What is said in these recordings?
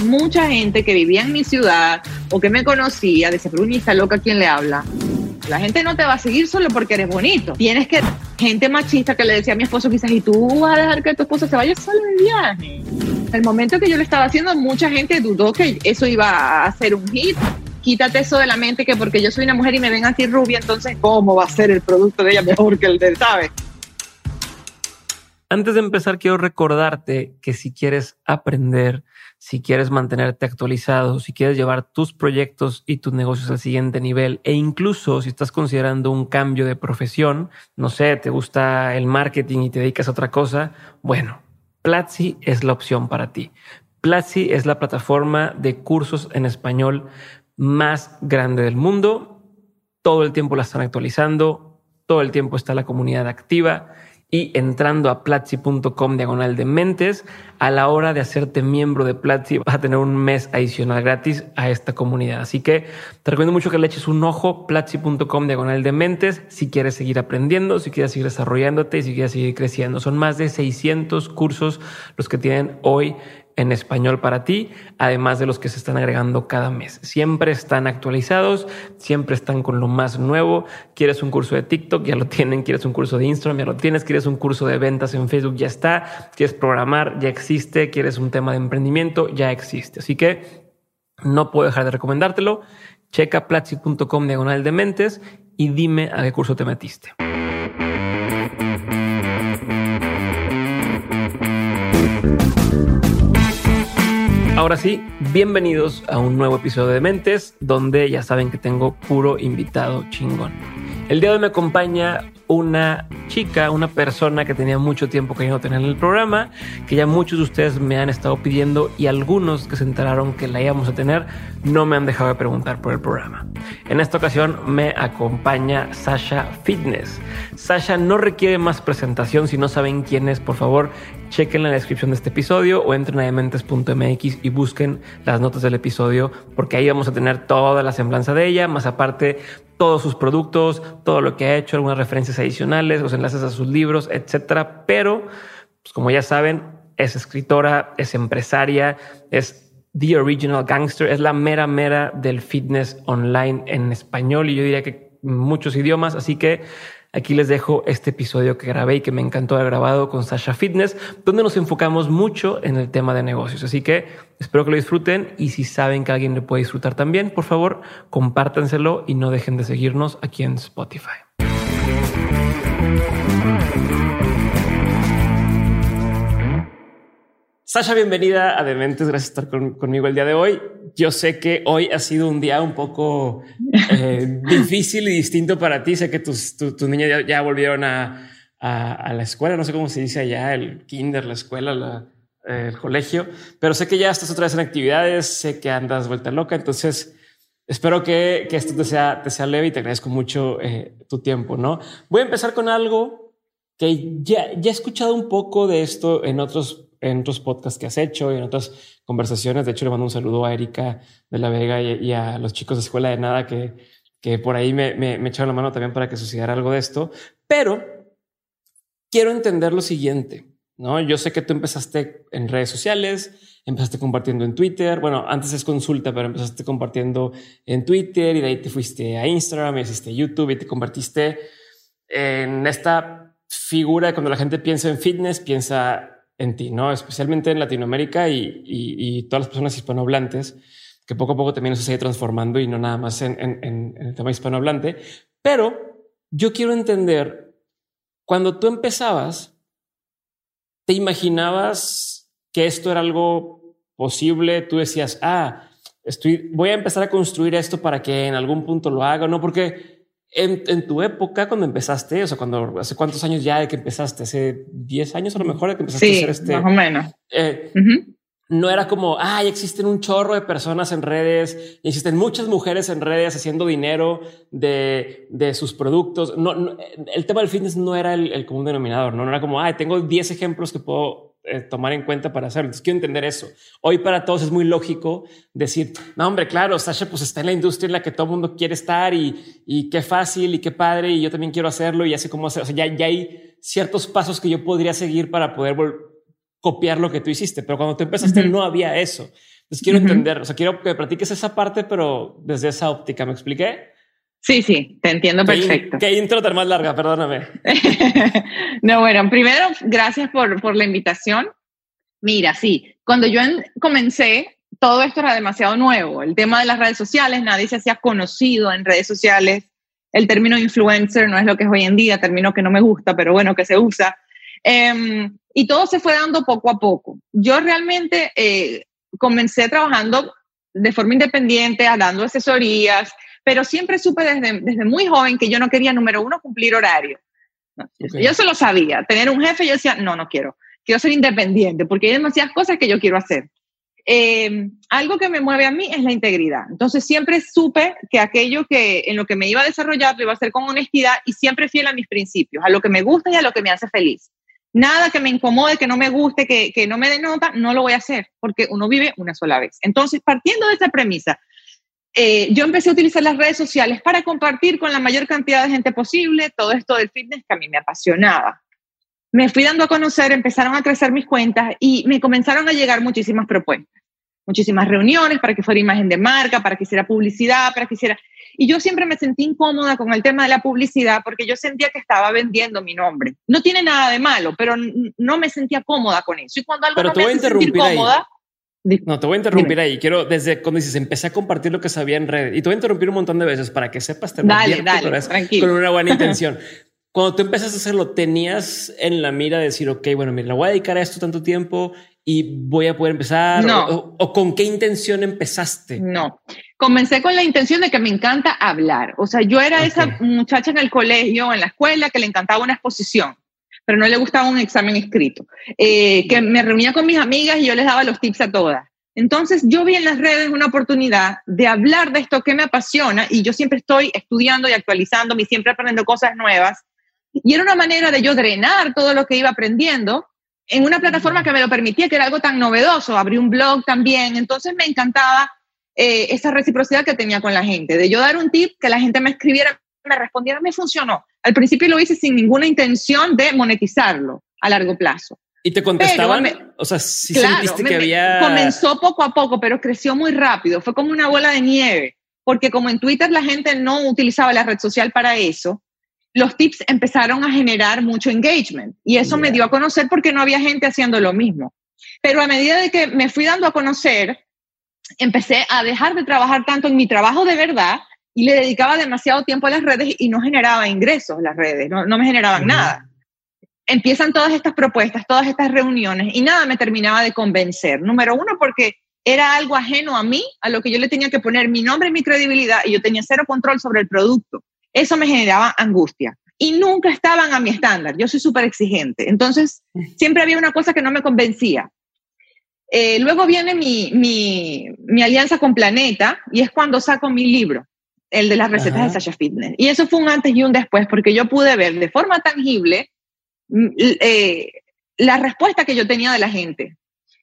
mucha gente que vivía en mi ciudad o que me conocía, decía, está loca, ¿quién le habla? La gente no te va a seguir solo porque eres bonito. Tienes que, gente machista que le decía a mi esposo quizás, ¿y tú vas a dejar que tu esposo se vaya solo de viaje? El momento que yo lo estaba haciendo, mucha gente dudó que eso iba a ser un hit. Quítate eso de la mente que porque yo soy una mujer y me ven así rubia, entonces, ¿cómo va a ser el producto de ella mejor que el de él, ¿sabes? Antes de empezar, quiero recordarte que si quieres aprender, si quieres mantenerte actualizado, si quieres llevar tus proyectos y tus negocios al siguiente nivel e incluso si estás considerando un cambio de profesión, no sé, te gusta el marketing y te dedicas a otra cosa, bueno, Platzi es la opción para ti. Platzi es la plataforma de cursos en español más grande del mundo. Todo el tiempo la están actualizando, todo el tiempo está la comunidad activa y entrando a platzi.com diagonal de mentes, a la hora de hacerte miembro de Platzi vas a tener un mes adicional gratis a esta comunidad. Así que te recomiendo mucho que le eches un ojo, platzi.com diagonal de mentes, si quieres seguir aprendiendo, si quieres seguir desarrollándote y si quieres seguir creciendo. Son más de 600 cursos los que tienen hoy en español para ti, además de los que se están agregando cada mes. Siempre están actualizados, siempre están con lo más nuevo. Quieres un curso de TikTok, ya lo tienen. Quieres un curso de Instagram, ya lo tienes. Quieres un curso de ventas en Facebook, ya está. Quieres programar, ya existe. Quieres un tema de emprendimiento, ya existe. Así que no puedo dejar de recomendártelo. Checa platzi.com diagonal de mentes y dime a qué curso te metiste. Ahora sí, bienvenidos a un nuevo episodio de Mentes, donde ya saben que tengo puro invitado chingón. El día de hoy me acompaña una chica, una persona que tenía mucho tiempo queriendo tener en el programa, que ya muchos de ustedes me han estado pidiendo y algunos que se enteraron que la íbamos a tener no me han dejado de preguntar por el programa. En esta ocasión me acompaña Sasha Fitness. Sasha no requiere más presentación, si no saben quién es, por favor, chequen la descripción de este episodio o entren a dementes.mx y busquen las notas del episodio porque ahí vamos a tener toda la semblanza de ella, más aparte todos sus productos, todo lo que ha hecho, algunas referencias adicionales, los enlaces a sus libros, etcétera. Pero, pues como ya saben, es escritora, es empresaria, es The Original Gangster, es la mera mera del fitness online en español y yo diría que muchos idiomas. Así que Aquí les dejo este episodio que grabé y que me encantó haber grabado con Sasha Fitness, donde nos enfocamos mucho en el tema de negocios. Así que espero que lo disfruten y si saben que alguien le puede disfrutar también, por favor, compártanselo y no dejen de seguirnos aquí en Spotify. Sasha, bienvenida a Dementes. Gracias por estar conmigo el día de hoy. Yo sé que hoy ha sido un día un poco eh, difícil y distinto para ti. Sé que tus, tus niñas ya, volvieron a, a, la escuela. No sé cómo se dice allá, el kinder, la escuela, el colegio, pero sé que ya estás otra vez en actividades. Sé que andas vuelta loca. Entonces, espero que, esto te sea, leve y te agradezco mucho eh, tu tiempo. No voy a empezar con algo que ya, ya he escuchado un poco de esto en otros en otros podcasts que has hecho y en otras conversaciones. De hecho, le mando un saludo a Erika de la Vega y, a los chicos de Escuela de Nada que, que por ahí me, me, me, echaron la mano también para que sucediera algo de esto. Pero quiero entender lo siguiente. No, yo sé que tú empezaste en redes sociales, empezaste compartiendo en Twitter. Bueno, antes es consulta, pero empezaste compartiendo en Twitter y de ahí te fuiste a Instagram, y hiciste YouTube y te convertiste en esta figura de cuando la gente piensa en fitness, piensa en ti, ¿no? Especialmente en Latinoamérica y, todas las personas hispanohablantes, que poco a poco también se sigue transformando y no nada más en, en el tema hispanohablante. Pero yo quiero entender, cuando tú empezabas, ¿te imaginabas que esto era algo posible? Tú decías, ah, estoy, voy a empezar a construir esto para que en algún punto lo haga, ¿no? Porque en, tu época, cuando empezaste, o sea, cuando hace cuántos años ya de que empezaste, hace 10 años a lo mejor de que empezaste a hacer este. Más o menos. Eh, no era como, ah, existen un chorro de personas en redes, existen muchas mujeres en redes haciendo dinero de, de sus productos. No, el tema del fitness no era el, común denominador, ¿no? no era como, ah, tengo 10 ejemplos que puedo eh, tomar en cuenta para hacerlo. Entonces quiero entender eso. Hoy para todos es muy lógico decir, no, hombre, claro, Sasha pues está en la industria en la que todo el mundo quiere estar y, y qué fácil y qué padre y yo también quiero hacerlo y así como hacer. O sea, ya, ya hay ciertos pasos que yo podría seguir para poder copiar lo que tú hiciste, pero cuando tú empezaste no había eso. Entonces quiero entender, o sea, quiero que platiques esa parte, pero desde esa óptica, ¿me expliqué? Sí, sí, te entiendo perfecto. Qué, intro tan más larga, perdóname. no, bueno, primero, gracias por, por la invitación. Mira, sí, cuando yo comencé, todo esto era demasiado nuevo. El tema de las redes sociales, nadie se hacía conocido en redes sociales. El término influencer no es lo que es hoy en día, término que no me gusta, pero bueno, que se usa. Em, y todo se fue dando poco a poco. Yo realmente eh, comencé trabajando de forma independiente, dando asesorías, pero siempre supe desde, desde muy joven que yo no quería, número uno, cumplir horario. Yo se lo sabía. Tener un jefe, yo decía, no, no quiero. Quiero ser independiente porque hay demasiadas cosas que yo quiero hacer. Em, algo que me mueve a mí es la integridad. Entonces siempre supe que aquello que en lo que me iba a desarrollar lo iba a hacer con honestidad y siempre fiel a mis principios, a lo que me gusta y a lo que me hace feliz. Nada que me incomode, que no me guste, que, que no me denota, no lo voy a hacer, porque uno vive una sola vez. Entonces, partiendo de esa premisa, eh, yo empecé a utilizar las redes sociales para compartir con la mayor cantidad de gente posible todo esto del fitness que a mí me apasionaba. Me fui dando a conocer, empezaron a crecer mis cuentas y me comenzaron a llegar muchísimas propuestas, muchísimas reuniones para que fuera imagen de marca, para que hiciera publicidad, para que hiciera... Y yo siempre me sentí incómoda con el tema de la publicidad porque yo sentía que estaba vendiendo mi nombre. No tiene nada de malo, pero no me sentía cómoda con eso. Y cuando algo no me hace sentir cómoda, no, te voy a interrumpir ahí. Quiero, desde cuando dices, empecé a compartir lo que sabía en red y te voy a interrumpir un montón de veces para que sepas te dale, dale, con una buena intención. cuando tú empezaste a hacerlo, ¿tenías en la mira decir, ok, bueno, mira, le voy a dedicar a esto tanto tiempo y voy a poder empezar? No. O, con qué intención empezaste? No, comencé con la intención de que me encanta hablar. O sea, yo era esa muchacha en el colegio, en la escuela, que le encantaba una exposición, pero no le gustaba un examen escrito. Eh, que me reunía con mis amigas y yo les daba los tips a todas. Entonces yo vi en las redes una oportunidad de hablar de esto que me apasiona y yo siempre estoy estudiando y actualizándome y siempre aprendiendo cosas nuevas. Y era una manera de yo drenar todo lo que iba aprendiendo en una plataforma que me lo permitía, que era algo tan novedoso. Abrí un blog también, entonces me encantaba eh, esa reciprocidad que tenía con la gente, de yo dar un tip, que la gente me escribiera, me respondiera, me funcionó. Al principio lo hice sin ninguna intención de monetizarlo a largo plazo. ¿Y te contestaban? o sea, si sentiste que había... Comenzó poco a poco, pero creció muy rápido. Fue como una bola de nieve, porque como en Twitter la gente no utilizaba la red social para eso, los tips empezaron a generar mucho engagement y eso me dio a conocer porque no había gente haciendo lo mismo. Pero a medida de que me fui dando a conocer, empecé a dejar de trabajar tanto en mi trabajo de verdad y le dedicaba demasiado tiempo a las redes y no generaba ingresos las redes, no, me generaban nada. Empiezan todas estas propuestas, todas estas reuniones y nada me terminaba de convencer. Número uno, porque era algo ajeno a mí, a lo que yo le tenía que poner mi nombre y mi credibilidad y yo tenía cero control sobre el producto. Eso me generaba angustia y nunca estaban a mi estándar. Yo soy súper exigente. Entonces, siempre había una cosa que no me convencía. Eh, luego viene mi, mi, mi, alianza con Planeta y es cuando saco mi libro, el de las recetas de Sasha Fitness. Y eso fue un antes y un después porque yo pude ver de forma tangible mm, eh, la respuesta que yo tenía de la gente.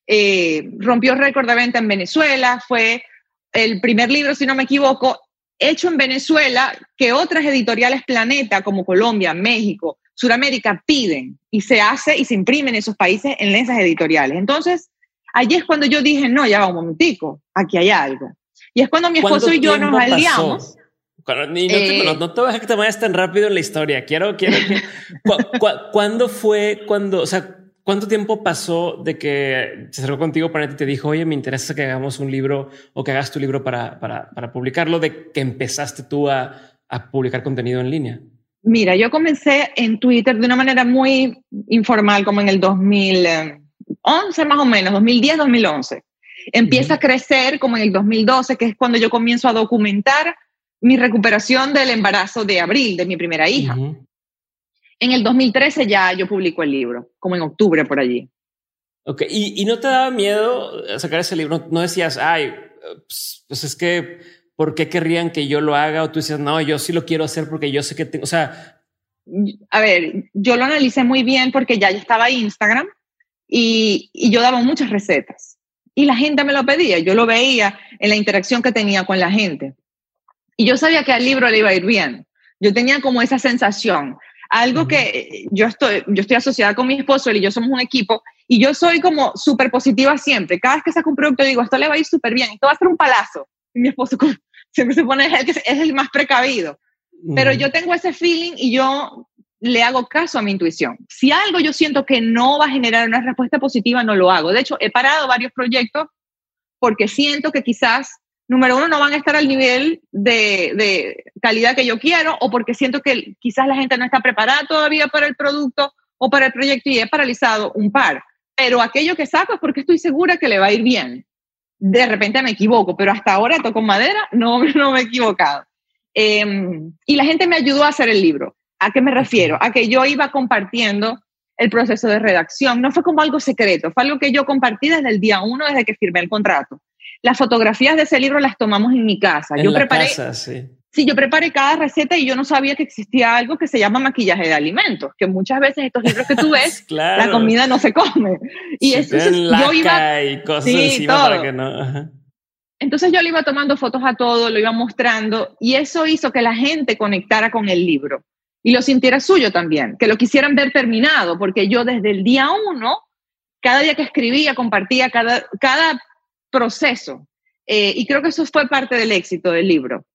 Eh, rompió récord de venta en Venezuela, fue el primer libro, si no me equivoco, hecho en Venezuela que otras editoriales Planeta como Colombia, México, Sudamérica piden y se hace y se imprime en esos países en esas editoriales. Entonces, allí es cuando yo dije, no, ya va un momentico, aquí hay algo. Y es cuando mi esposo y yo nos aliamos. Eh, no, te, voy a dejar que te vayas tan rápido en la historia. Quiero, quiero que. ¿Cuándo fue cuando, o sea, ¿Cuánto tiempo pasó de que se acercó contigo Planeta y te dijo, oye, me interesa que hagamos un libro o que hagas tu libro para, para, para publicarlo, de que empezaste tú a, a, publicar contenido en línea? Mira, yo comencé en Twitter de una manera muy informal, como en el 2011 más o menos, 2010, 2011. Empieza a crecer como en el 2012, que es cuando yo comienzo a documentar mi recuperación del embarazo de abril de mi primera hija. En el 2013 ya yo publico el libro, como en octubre por allí. Ok, ¿y, no te daba miedo sacar ese libro? ¿No decías, ay, pues, pues, es que, ¿por qué querrían que yo lo haga? O tú decías, no, yo sí lo quiero hacer porque yo sé que tengo, o sea... A ver, yo lo analicé muy bien porque ya estaba Instagram y, y yo daba muchas recetas. Y la gente me lo pedía, yo lo veía en la interacción que tenía con la gente. Y yo sabía que al libro le iba a ir bien. Yo tenía como esa sensación. Algo que yo estoy, yo estoy asociada con mi esposo, él y yo somos un equipo, Y yo soy como súper positiva siempre. Cada vez que saco un producto digo, esto le va a ir súper bien, esto va a ser un palazo. Y mi esposo siempre se pone, es el, que es el más precavido. Pero yo tengo ese feeling y yo le hago caso a mi intuición. Si algo yo siento que no va a generar una respuesta positiva, no lo hago. De hecho, he parado varios proyectos porque siento que quizás, número uno, no van a estar al nivel de, de calidad que yo quiero o porque siento que quizás la gente no está preparada todavía para el producto o para el proyecto y he paralizado un par. Pero aquello que saco es porque estoy segura que le va a ir bien. De repente me equivoco, pero hasta ahora toco madera, no, no me he equivocado. Em, y la gente me ayudó a hacer el libro. ¿A qué me refiero? A que yo iba compartiendo el proceso de redacción. No fue como algo secreto, fue algo que yo compartí desde el día uno, desde que firmé el contrato. Las fotografías de ese libro las tomamos en mi casa. En yo la preparé, casa, sí. sí, yo preparé cada receta y yo no sabía que existía algo que se llama maquillaje de alimentos, que muchas veces estos libros que tú ves, claro. la comida no se come. Y Se entonces ven yo iba, y cosas Sí, encima todo. para que no. ajá. entonces yo le iba tomando fotos a todo, lo iba mostrando y eso hizo que la gente conectara con el libro y lo sintiera suyo también, que lo quisieran ver terminado, porque yo desde el día uno, cada día que escribía, compartía cada, cada proceso. Eh, y creo que eso fue parte del éxito del libro.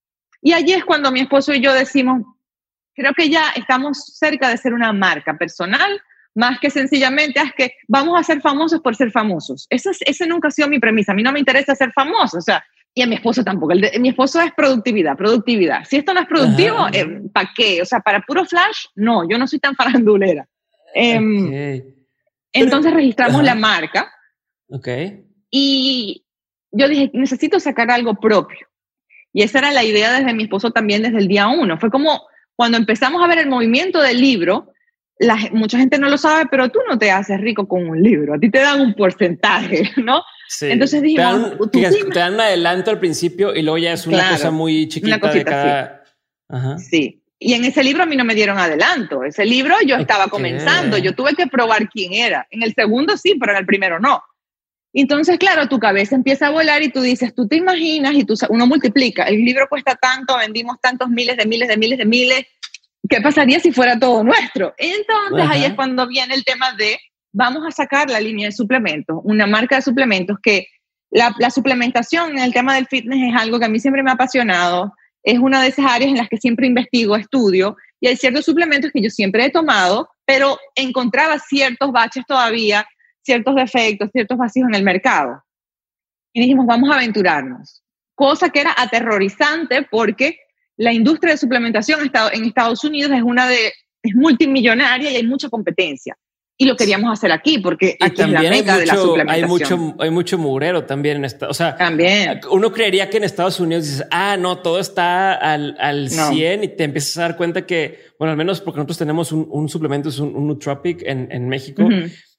Y allí es cuando mi esposo y yo decimos, creo que ya estamos cerca de ser una marca personal, más que sencillamente "Ah, es que vamos a ser famosos por ser famosos. Esa, es- esa nunca ha sido mi premisa. A mí no me interesa ser famoso, o sea, y a mi esposo tampoco. El de- mi esposo es productividad, productividad. Si esto no es productivo, Ajá. ¿para qué? O sea, para puro flash, no, yo no soy tan farandulera. Em, Ok. entonces registramos ajá. la marca Ok. Y yo dije, necesito sacar algo propio. Y esa era la idea desde mi esposo también desde el día uno. Fue como cuando empezamos a ver el movimiento del libro, la, mucha gente no lo sabe, pero tú no te haces rico con un libro, a ti te dan un porcentaje, ¿no? Sí. Entonces te dijimos, dan, fíjate, dime. te dan un adelanto al principio y luego ya es una Claro, cosa muy chiquita de cosita, cada. Ajá. Sí. Y en ese libro a mí no me dieron adelanto. Ese libro yo estaba comenzando, yo tuve que probar quién era. En el segundo sí, pero en el primero no. Entonces, claro, tu cabeza empieza a volar y tú dices, tú te imaginas y tú, uno multiplica, el libro cuesta tanto, vendimos tantos miles de miles de miles de miles, ¿qué pasaría si fuera todo nuestro? Entonces ahí es cuando viene el tema de, vamos a sacar la línea de suplementos, una marca de suplementos que la, la suplementación en el tema del fitness es algo que a mí siempre me ha apasionado, es una de esas áreas en las que siempre investigo, estudio, y hay ciertos suplementos que yo siempre he tomado, pero encontraba ciertos baches todavía, ciertos defectos, ciertos vacíos en el mercado. Y dijimos, vamos a aventurarnos. Cosa que era aterrorizante porque la industria de suplementación en Estados- Unidos es una de, es multimillonaria y hay mucha competencia. Y lo queríamos hacer aquí porque Y aquí es la meca de la mucho, hay suplementación. mucho, hay mucho mugrero también en esta. O sea, También. uno creería que en Estados Unidos dices, ah, no, todo está al, al No. 100 y te empiezas a dar cuenta que, bueno, al menos porque nosotros tenemos un, un suplemento, es un, un Nootropic en, en México.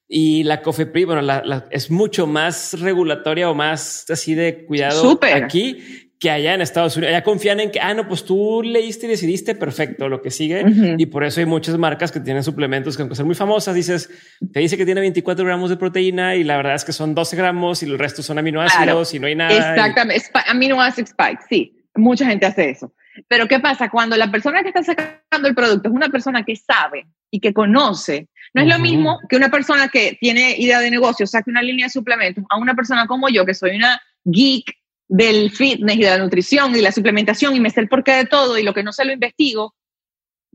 Y la COFEPRI, bueno, la, la- es mucho más regulatoria o más así de cuidado aquí que allá en Estados Unidos. Allá confían en que, ah, no, pues tú leíste y decidiste, perfecto, lo que sigue. Y por eso hay muchas marcas que tienen suplementos que aunque son muy famosas, dices, te dice que tiene 24 gramos de proteína y la verdad es que son 12 gramos y el resto son aminoácidos Claro. y no hay nada. Exactamente, Spi- amino acid spike, sí, mucha gente hace eso. Pero ¿qué pasa? Cuando la persona que está sacando el producto es una persona que sabe y que conoce, no es lo mismo que una persona que tiene idea de negocio saque una línea de suplementos a una persona como yo, que soy una geek del fitness y de la nutrición y la suplementación y me sé el porqué de todo y lo que no se lo investigo,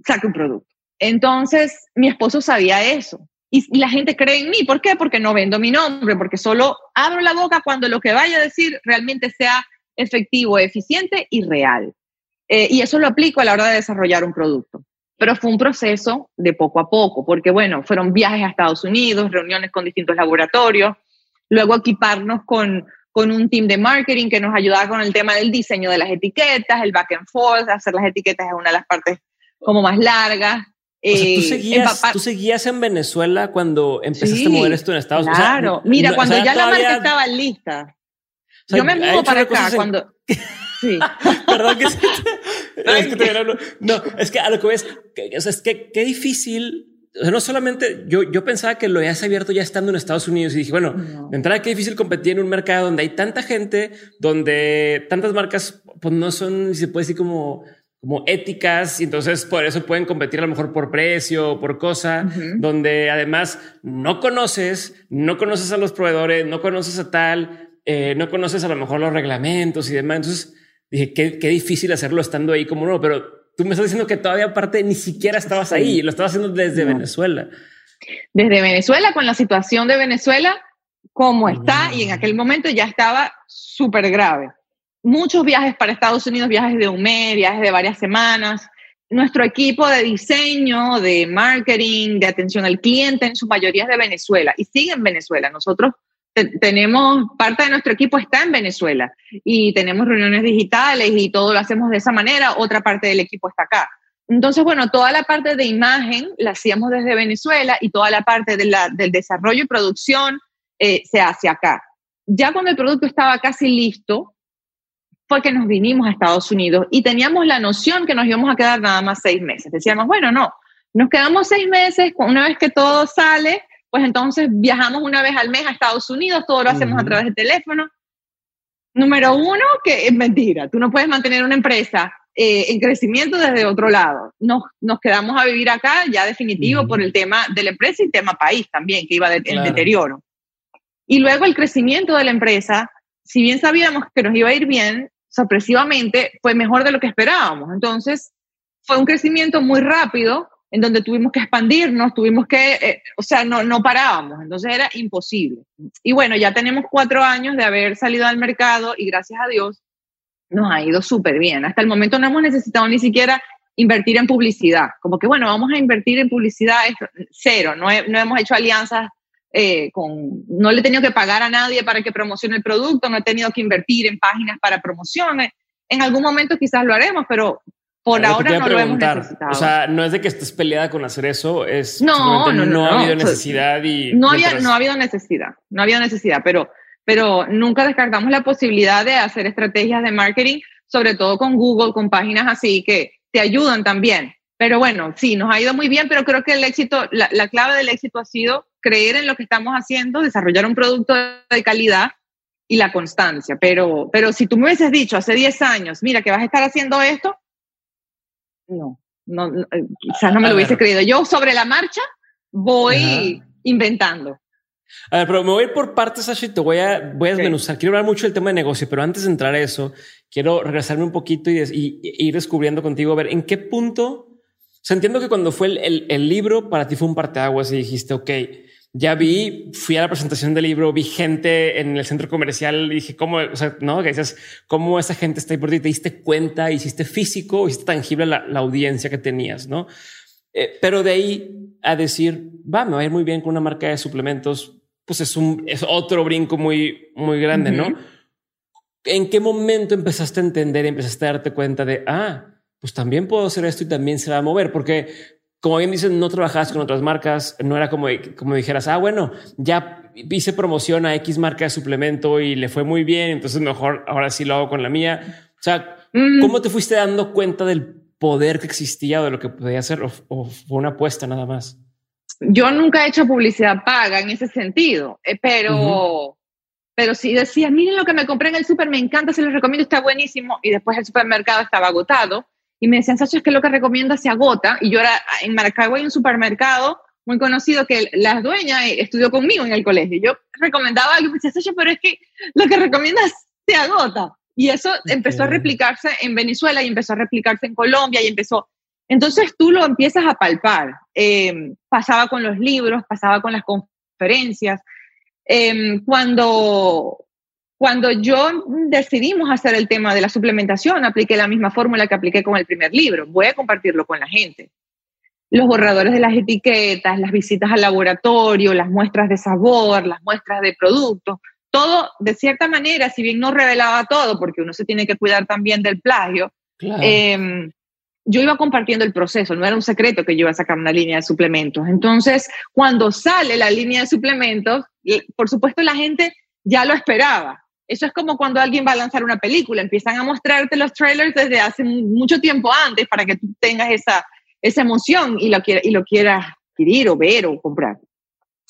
saque un producto. Entonces, mi esposo sabía eso. Y, y la gente cree en mí. ¿Por qué? Porque no vendo mi nombre, porque solo abro la boca cuando lo que vaya a decir realmente sea efectivo, eficiente y real. Eh, y eso lo aplico a la hora de desarrollar un producto. Pero fue un proceso de poco a poco, porque bueno, fueron viajes a Estados Unidos, reuniones con distintos laboratorios, luego equiparnos con, con un team de marketing que nos ayudaba con el tema del diseño de las etiquetas, el back and forth, hacer las etiquetas es una de las partes como más largas. O sea, tú Eh, seguías, tú seguías en Venezuela cuando empezaste Sí, a mover esto en Estados Unidos. Claro, mira, no- cuando o sea, ya la marca estaba lista. o sea, yo me mudo para acá en- cuando... Sí. Perdón que es que todavía no, no, es que a lo que ves, que- o sea, es que qué difícil. O sea, no solamente yo, yo pensaba que lo habías abierto ya estando en Estados Unidos y dije, bueno, No. de entrada qué difícil competir en un mercado donde hay tanta gente, donde tantas marcas pues no son, si se puede decir como como éticas y entonces por eso pueden competir a lo mejor por precio o por cosa, donde además no conoces, no conoces a los proveedores, no conoces a tal, eh, no conoces a lo mejor los reglamentos y demás. Entonces dije, qué, qué difícil hacerlo estando ahí como no, pero tú me estás diciendo que todavía aparte ni siquiera estabas ahí, lo estabas haciendo desde Venezuela. Desde Venezuela, con la situación de Venezuela, como está, y en aquel momento ya estaba súper grave muchos viajes para Estados Unidos, viajes de un mes, viajes de varias semanas. Nuestro equipo de diseño, de marketing, de atención al cliente, en su mayoría es de Venezuela y sigue en Venezuela. Nosotros tenemos, parte de nuestro equipo está en Venezuela y tenemos reuniones digitales y todo lo hacemos de esa manera, otra parte del equipo está acá. Entonces, bueno, toda la parte de imagen la hacíamos desde Venezuela y toda la parte del desarrollo y producción eh, se hace acá. Ya cuando el producto estaba casi listo, fue que nos vinimos a Estados Unidos y teníamos la noción que nos íbamos a quedar nada más seis meses. Decíamos, bueno, no, nos quedamos seis meses, una vez que todo sale, pues entonces viajamos una vez al mes a Estados Unidos, todo lo hacemos a través de teléfono. Número uno, que es mentira, tú no puedes mantener una empresa eh, en crecimiento desde otro lado. Nos, nos quedamos a vivir acá ya definitivo por el tema de la empresa y tema país también, que iba de, deterioro. Y luego el crecimiento de la empresa, si bien sabíamos que nos iba a ir bien, sorpresivamente fue mejor de lo que esperábamos. Entonces, fue un crecimiento muy rápido en donde tuvimos que expandirnos, tuvimos que, eh, o sea, no, no parábamos, entonces era imposible. Y bueno, ya tenemos cuatro años de haber salido al mercado y gracias a Dios nos ha ido súper bien. Hasta el momento no hemos necesitado ni siquiera invertir en publicidad, como que bueno, vamos a invertir en publicidad, cero, no, no hemos hecho alianzas eh, con, no le he tenido que pagar a nadie para que promocione el producto, no he tenido que invertir en páginas para promociones. En algún momento quizás lo haremos, pero por ahora no lo hemos necesitado. O sea, no es de que estés peleada con hacer eso, es no, no, no, ha habido necesidad y no había, no ha habido necesidad, no había necesidad, pero, pero nunca descartamos la posibilidad de hacer estrategias de marketing, sobre todo con Google, con páginas así que te ayudan también. Pero bueno, sí, nos ha ido muy bien, pero creo que el éxito, la, la clave del éxito ha sido creer en lo que estamos haciendo, desarrollar un producto de calidad y la constancia. Pero, pero si tú me hubieses dicho hace 10 años, mira, que vas a estar haciendo esto, no, no, eh, quizás no me lo hubiese creído. Yo sobre la marcha voy inventando. A ver, pero me voy a ir por partes, Sashi, te voy a, voy a desmenuzar. Quiero hablar mucho del tema de negocio, pero antes de entrar a eso, quiero regresarme un poquito y, y, ir descubriendo contigo, a ver, ¿en qué punto? O sea, entiendo que cuando fue el, el, el libro, para ti fue un parteaguas y dijiste, ok, ya vi, fui a la presentación del libro, vi gente en el centro comercial y dije, ¿cómo? O sea, no, que dices, ¿cómo esa gente está ahí por ti? Te diste cuenta, hiciste físico, hiciste tangible la, la audiencia que tenías, ¿no? Eh, pero de ahí a decir, va, me va a ir muy bien con una marca de suplementos, pues es un, es otro brinco muy, muy grande, ¿no? ¿En qué momento empezaste a entender y empezaste a darte cuenta de, ah, pues también puedo hacer esto y también se va a mover? Porque como bien dicen, no trabajabas con otras marcas, no era como, como dijeras, ah, bueno, ya hice promoción a X marca de suplemento y le fue muy bien, entonces mejor ahora sí lo hago con la mía. O sea, mm. ¿cómo te fuiste dando cuenta del poder que existía o de lo que podía hacer o, fue una apuesta nada más? Yo nunca he hecho publicidad paga en ese sentido, eh, pero, pero sí decía, miren lo que me compré en el súper, me encanta, se los recomiendo, está buenísimo, y después el supermercado estaba agotado y me decían, Sacho, es que lo que recomienda se agota. Y yo era, en Maracaibo hay un supermercado muy conocido que la dueña estudió conmigo en el colegio. Yo recomendaba algo y me decía, Sacho, pero es que lo que recomienda se agota. Y eso empezó a replicarse en Venezuela y empezó a replicarse en Colombia y empezó. Entonces tú lo empiezas a palpar. Em, pasaba con los libros, pasaba con las conferencias. Eh, cuando cuando yo decidimos hacer el tema de la suplementación, apliqué la misma fórmula que apliqué con el primer libro. Voy a compartirlo con la gente. Los borradores de las etiquetas, las visitas al laboratorio, las muestras de sabor, las muestras de productos, todo de cierta manera, si bien no revelaba todo, porque uno se tiene que cuidar también del plagio, em, yo iba compartiendo el proceso, no era un secreto que yo iba a sacar una línea de suplementos. Entonces, cuando sale la línea de suplementos, por supuesto la gente ya lo esperaba. Eso es como cuando alguien va a lanzar una película, empiezan a mostrarte los trailers desde hace mucho tiempo antes para que tú tengas esa, esa emoción y lo, y lo quieras adquirir o ver o comprar.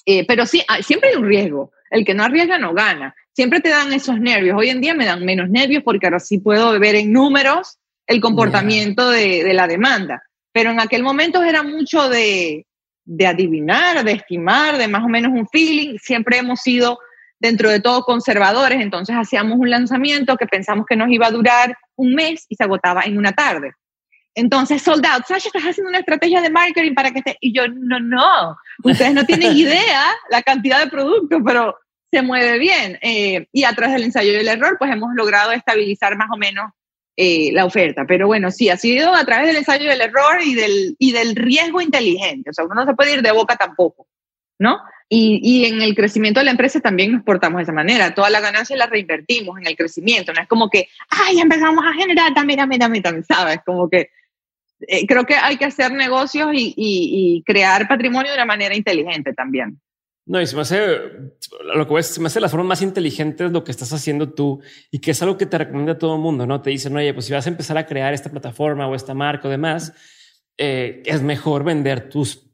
Eh, pero sí, ah, siempre hay un riesgo. El que no arriesga no gana. Siempre te dan esos nervios. Hoy en día me dan menos nervios porque ahora sí puedo ver en números el comportamiento de, de, la demanda. Pero en aquel momento era mucho de, de adivinar, de estimar, de más o menos un feeling. Siempre hemos sido dentro de todo conservadores, entonces hacíamos un lanzamiento que pensamos que nos iba a durar un mes y se agotaba en una tarde. Entonces, sold out, Sasha, estás haciendo una estrategia de marketing para que esté. Y yo, no, no, ustedes no tienen idea la cantidad de productos, pero se mueve bien. Eh, y a través del ensayo y el error, pues hemos logrado estabilizar más o menos eh, la oferta. Pero bueno, sí, ha sido a través del ensayo y el error y del, y del riesgo inteligente. O sea, uno no se puede ir de boca tampoco, ¿no? Y, y, en el crecimiento de la empresa también nos portamos de esa manera. Toda la ganancia la reinvertimos en el crecimiento. No es como que, ay, empezamos a generar, dame, dame, dame, dame, ¿sabes? Como que eh, creo que hay que hacer negocios y, y, y, crear patrimonio de una manera inteligente también. No, y se me hace lo que ves, se me hace la forma más inteligente de lo que estás haciendo tú y que es algo que te recomienda todo el mundo. No te dicen, oye, pues si vas a empezar a crear esta plataforma o esta marca o demás, eh, es mejor vender tus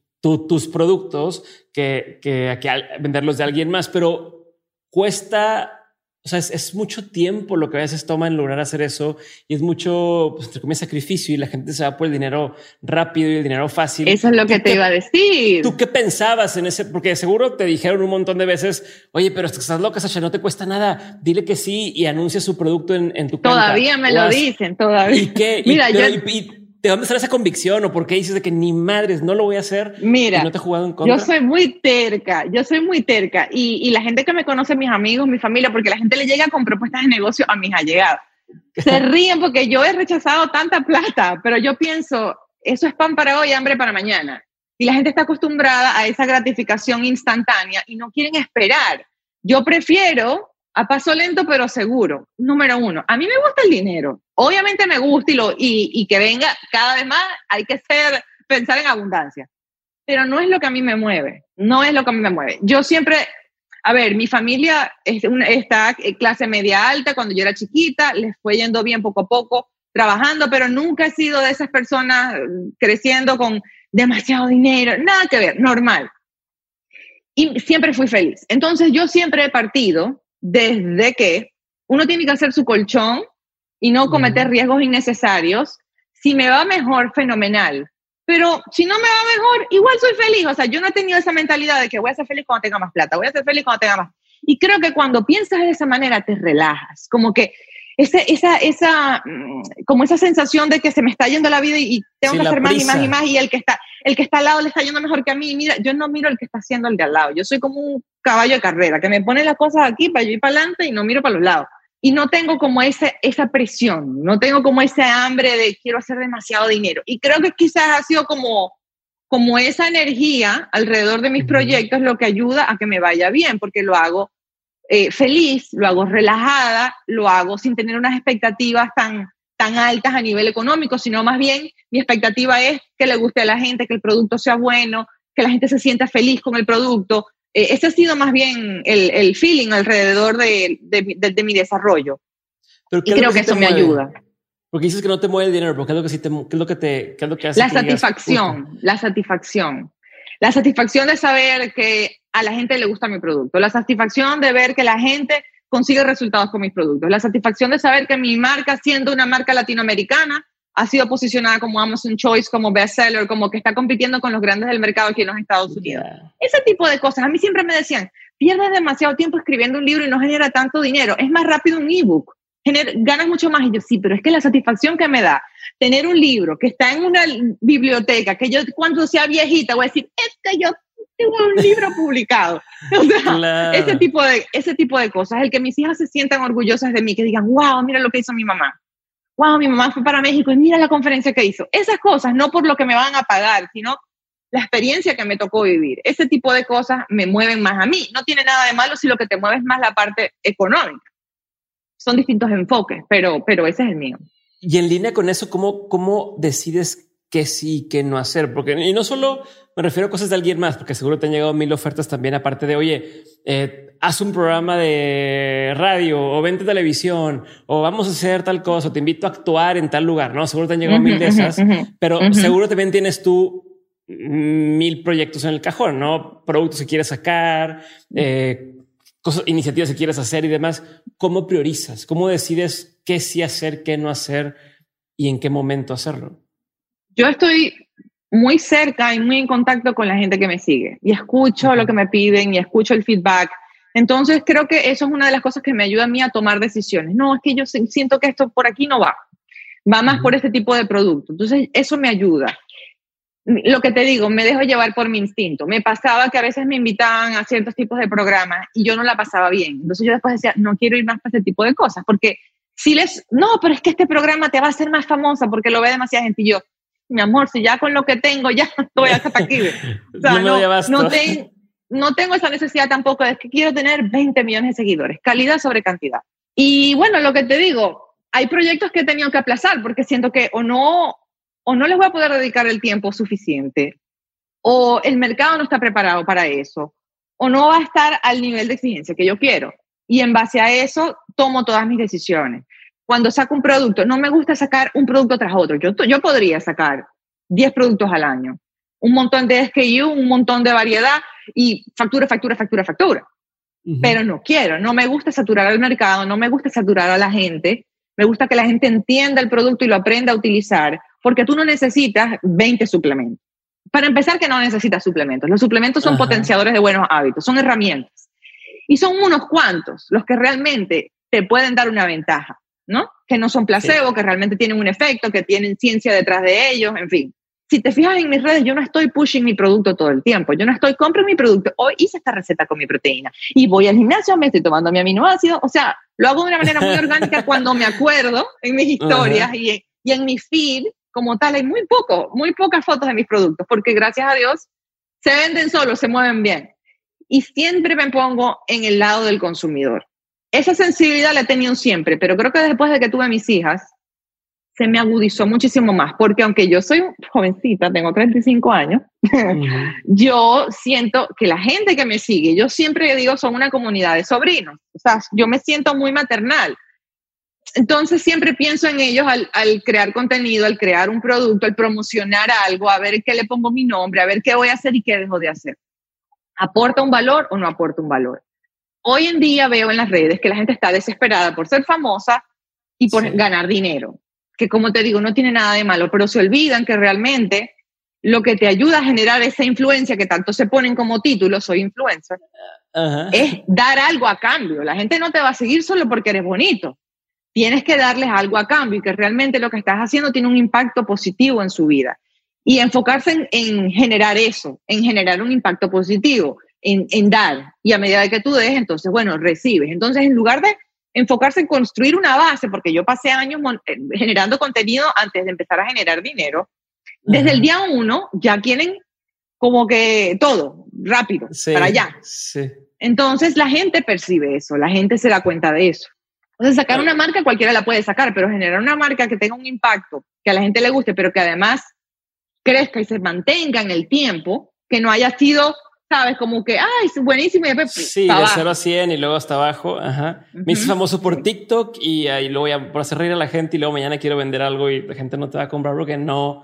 tus productos que, que, que venderlos de alguien más, pero cuesta o sea, es, es, mucho tiempo lo que a veces toma en lograr hacer eso y es mucho, pues, entre sacrificio y la gente se va por el dinero rápido y el dinero fácil. Eso es lo que te iba a decir. ¿Tú qué pensabas en ese? Porque seguro te dijeron un montón de veces, oye, pero estás loca, Sasha, no te cuesta nada. Dile que sí y anuncia su producto en, en tu Todavía me lo dicen, todavía. ¿Y qué? Mira, yo... ¿De dónde sale esa convicción o por qué dices de que ni madres no lo voy a hacer? Mira, no te he jugado en contra. Yo soy muy terca, yo soy muy terca y, y, la gente que me conoce, mis amigos, mi familia, porque la gente le llega con propuestas de negocio a mis allegados. Se ríen porque yo he rechazado tanta plata, pero yo pienso, eso es pan para hoy, hambre para mañana. Y la gente está acostumbrada a esa gratificación instantánea y no quieren esperar. Yo prefiero a paso lento pero seguro. Número uno, a mí me gusta el dinero. Obviamente me gusta y, lo, y, y, que venga cada vez más, hay que ser, pensar en abundancia. Pero no es lo que a mí me mueve, no es lo que a mí me mueve. Yo siempre, a ver, mi familia es una, está clase media alta, cuando yo era chiquita, les fue yendo bien poco a poco, trabajando, pero nunca he sido de esas personas creciendo con demasiado dinero, nada que ver, normal. Y siempre fui feliz. Entonces yo siempre he partido desde que uno tiene que hacer su colchón y no cometer riesgos innecesarios. Si me va mejor, fenomenal. Pero si no me va mejor, igual soy feliz. O sea, yo no he tenido esa mentalidad de que voy a ser feliz cuando tenga más plata, voy a ser feliz cuando tenga más. Y creo que cuando piensas de esa manera te relajas, como que esa, esa, esa, mm, como esa sensación de que se me está yendo la vida y, tengo que hacer más y más y más y el que está, el que está al lado le está yendo mejor que a mí. Mira, yo no miro el que está haciendo el de al lado. Yo soy como un caballo de carrera que me pone las cosas aquí para yo ir para adelante y no miro para los lados. Y no tengo como ese, esa presión, no tengo como ese hambre de quiero hacer demasiado dinero. Y creo que quizás ha sido como, como esa energía alrededor de mis proyectos lo que ayuda a que me vaya bien, porque lo hago eh, feliz, lo hago relajada, lo hago sin tener unas expectativas tan, tan altas a nivel económico, sino más bien mi expectativa es que le guste a la gente, que el producto sea bueno, que la gente se sienta feliz con el producto. Eh, ese ha sido más bien el, el feeling alrededor de, de, de, de mi desarrollo. Pero y creo que, que eso me ayuda. Porque dices que no te mueve el dinero, porque es lo que sí te, qué es lo que te, qué es lo que hace. La satisfacción, digas, la satisfacción. La satisfacción de saber que a la gente le gusta mi producto, la satisfacción de ver que la gente consigue resultados con mis productos, la satisfacción de saber que mi marca, siendo una marca latinoamericana, ha sido posicionada como Amazon Choice, como bestseller, como que está compitiendo con los grandes del mercado aquí en los Estados Unidos. Yeah. Ese tipo de cosas. A mí siempre me decían, pierdes demasiado tiempo escribiendo un libro y no genera tanto dinero. Es más rápido un ebook. Ganas mucho más. Y yo, sí, pero es que la satisfacción que me da tener un libro que está en una biblioteca, que yo cuando sea viejita voy a decir, es que yo tengo un libro publicado. O sea, claro. ese, tipo de, ese tipo de cosas, el que mis hijas se sientan orgullosas de mí, que digan, wow, mira lo que hizo mi mamá. Wow, mi mamá fue para México y mira la conferencia que hizo. Esas cosas, no por lo que me van a pagar, sino la experiencia que me tocó vivir. Ese tipo de cosas me mueven más a mí. No tiene nada de malo si lo que te mueve es más la parte económica. Son distintos enfoques, pero, pero ese es el mío. Y en línea con eso, ¿cómo, cómo decides qué sí, qué no hacer? Porque, y no solo me refiero a cosas de alguien más, porque seguro te han llegado mil ofertas también, aparte de, oye, eh, haz un programa de radio o vente a televisión o vamos a hacer tal cosa, o te invito a actuar en tal lugar, ¿no? Seguro te han llegado uh -huh, mil de esas, uh -huh, pero uh -huh. seguro también tienes tú mil proyectos en el cajón, ¿no? Productos que quieres sacar, eh, cosas, iniciativas que quieres hacer y demás. ¿Cómo priorizas? ¿Cómo decides qué sí hacer, qué no hacer? y en qué momento hacerlo? Yo estoy muy cerca y muy en contacto con la gente que me sigue y escucho lo que me piden y escucho el feedback. Entonces creo que eso es una de las cosas que me ayuda a mí a tomar decisiones. No, es que yo siento que esto por aquí no va, va más por este tipo de producto. Entonces eso me ayuda. Lo que te digo, me dejo llevar por mi instinto. Me pasaba que a veces me invitaban a ciertos tipos de programas y yo no la pasaba bien. Entonces yo después decía, no quiero ir más para ese tipo de cosas, porque si les, no, pero es que este programa te va a hacer más famosa porque lo ve demasiada gente. Y yo, mi amor, si ya con lo que tengo ya estoy hasta aquí. O sea, no, no, no, tengo esa necesidad tampoco, es que quiero tener 20 millones de seguidores, calidad sobre cantidad. Y bueno, lo que te digo, hay proyectos que he tenido que aplazar porque siento que o no, o no les voy a poder dedicar el tiempo suficiente, o el mercado no está preparado para eso, o no va a estar al nivel de exigencia que yo quiero. Y en base a eso tomo todas mis decisiones cuando saco un producto, no me gusta sacar un producto tras otro. Yo, yo podría sacar 10 productos al año, un montón de SKU, un montón de variedad y factura, factura, factura, factura. Pero no quiero, no me gusta saturar al mercado, no me gusta saturar a la gente, me gusta que la gente entienda el producto y lo aprenda a utilizar, porque tú no necesitas 20 suplementos. Para empezar, que no necesitas suplementos. Los suplementos son potenciadores de buenos hábitos, son herramientas. Y son unos cuantos los que realmente te pueden dar una ventaja. ¿No? Que no son placebo, que realmente tienen un efecto, que tienen ciencia detrás de ellos, en fin. Si te fijas en mis redes, yo no estoy pushing mi producto todo el tiempo. Yo no estoy, compro mi producto. Hoy hice esta receta con mi proteína y voy al gimnasio, me estoy tomando mi aminoácido. O sea, lo hago de una manera muy orgánica cuando me acuerdo en mis historias y, y en mi feed como tal. Hay muy poco, muy pocas fotos de mis productos porque gracias a Dios se venden solos, se mueven bien. Y siempre me pongo en el lado del consumidor esa sensibilidad la he tenido siempre, pero creo que después de que tuve mis hijas, se me agudizó muchísimo más, porque aunque yo soy jovencita, tengo 35 años, yo siento que la gente que me sigue, yo siempre digo, son una comunidad de sobrinos, o sea, yo me siento muy maternal. Entonces siempre pienso en ellos al, al, crear contenido, al crear un producto, al promocionar algo, a ver qué le pongo mi nombre, a ver qué voy a hacer y qué dejo de hacer. ¿Aporta un valor o no aporta un valor? Hoy en día veo en las redes que la gente está desesperada por ser famosa y por ganar dinero, que como te digo, no tiene nada de malo, pero se olvidan que realmente lo que te ayuda a generar esa influencia que tanto se ponen como título, soy influencer, es dar algo a cambio. La gente no te va a seguir solo porque eres bonito. Tienes que darles algo a cambio y que realmente lo que estás haciendo tiene un impacto positivo en su vida. Y enfocarse en generar eso, en generar un impacto positivo en, dar y a medida que tú des, entonces, bueno, recibes. Entonces, en lugar de enfocarse en construir una base, porque yo pasé años eh, generando contenido antes de empezar a generar dinero, desde el día uno ya quieren como que todo, rápido, para allá. Entonces la gente percibe eso, la gente se da cuenta de eso. Entonces sacar una marca cualquiera la puede sacar, pero generar una marca que tenga un impacto, que a la gente le guste, pero que además crezca y se mantenga en el tiempo, que no haya sido ¿sabes? Como que, ay, es buenísimo. Y sí, de 0 a 100 y luego hasta abajo. Ajá. Me hice famoso por TikTok y ahí lo voy a por hacer reír a la gente y luego mañana quiero vender algo y la gente no te va a comprar porque no